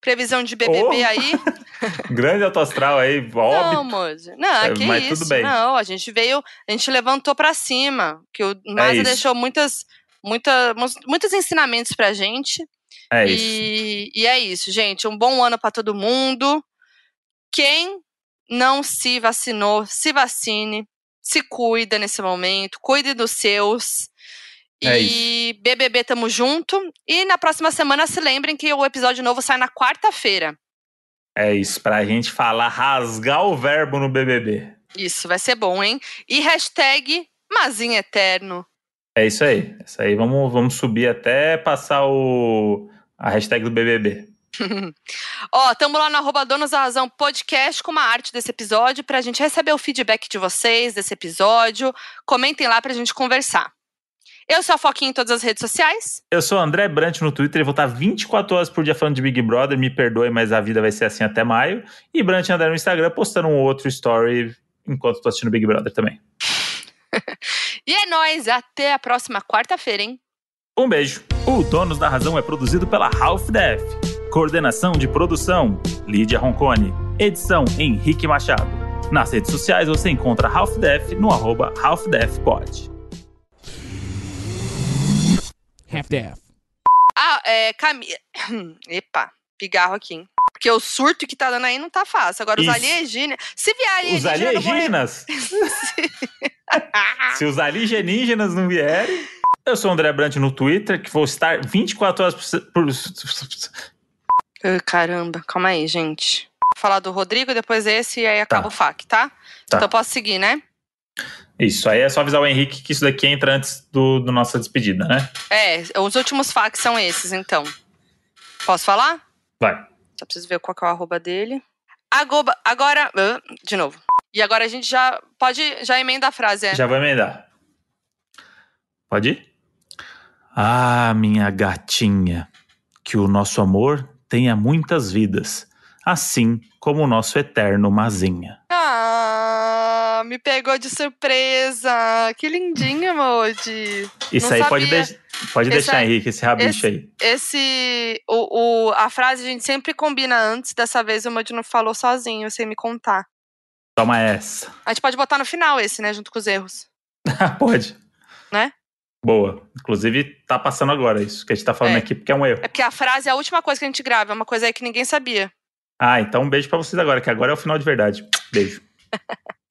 previsão de BBB Oh. aí. Grande autoastral aí, Não, óbvio. moço. Não, É, que mas isso. tudo bem. Não, a gente veio, a gente levantou pra cima. Que o Maza É deixou muitas, muita, muitos ensinamentos pra gente. É isso. E, e é isso, gente. Um bom ano pra todo mundo. Quem não se vacinou, se vacine. Se cuida nesse momento. Cuide dos seus. É E BBB tamo junto. E na próxima semana se lembrem que o episódio novo sai na quarta-feira. É isso, pra gente falar, rasgar o verbo no BBB. Isso, vai ser bom, hein? E hashtag Mazinho Eterno. É isso aí. Isso aí, vamos, vamos subir até passar o, a hashtag do BBB. Ó, tamo lá no arroba Donos da Razão Podcast com uma arte desse episódio pra gente receber o feedback de vocês desse episódio. Comentem lá pra gente conversar. Eu sou a Foquinha em todas as redes sociais. Eu sou o André Brant no Twitter e vou estar 24 horas por dia falando de Big Brother. Me perdoe, mas a vida vai ser assim até maio. E Brant André no Instagram postando um outro story enquanto tô assistindo Big Brother também. E é nóis, até a próxima quarta-feira, hein? Um beijo. O Donos da Razão é produzido pela Half Def. Coordenação de produção: Lídia Roncone. Edição: Henrique Machado. Nas redes sociais você encontra Half Def no arroba Half Def Pod. Half-Death. Ah, é, Camila. Epa, pigarro aqui, hein? Porque o surto que tá dando aí não tá fácil. Agora, os Isso. alienígenas. Se vier Os alienígena, alienígenas? Se os alienígenas não vierem. Eu sou o André Brant no Twitter, que vou estar 24 horas por. Ai, caramba, calma aí, gente. Vou falar do Rodrigo, depois esse e aí acaba Tá. o FAQ, tá? Tá. Então posso seguir, né? Isso, aí é só avisar o Henrique que isso daqui entra antes do, do nossa despedida, né? É, os últimos FAQs são esses, então. Posso falar? Vai. Só preciso ver qual que é o arroba dele. Agoba, agora. ah, de novo. E agora a gente já pode. Já emenda a frase, é. Já vou emendar. Pode ir? Ah, minha gatinha, que o nosso amor tenha muitas vidas, assim como o nosso eterno Mazinha. Ah, me pegou de surpresa. Que lindinho, Emoji. Isso Não aí pode, sabia. pode Esse deixar, aí- Henrique, esse rabicho aí. Esse. O, o- a frase a gente sempre combina antes. Dessa vez o Emoji não falou sozinho, sem me contar. Toma essa. A gente pode botar no final esse, né? Junto com os erros. pode. Né? Boa. Inclusive, tá passando agora isso que a gente tá falando É. aqui, porque é um erro. É porque a frase é a última coisa que a gente grava. É uma coisa aí que ninguém sabia. Ah, então um beijo pra vocês agora, que agora é o final de verdade. Beijo.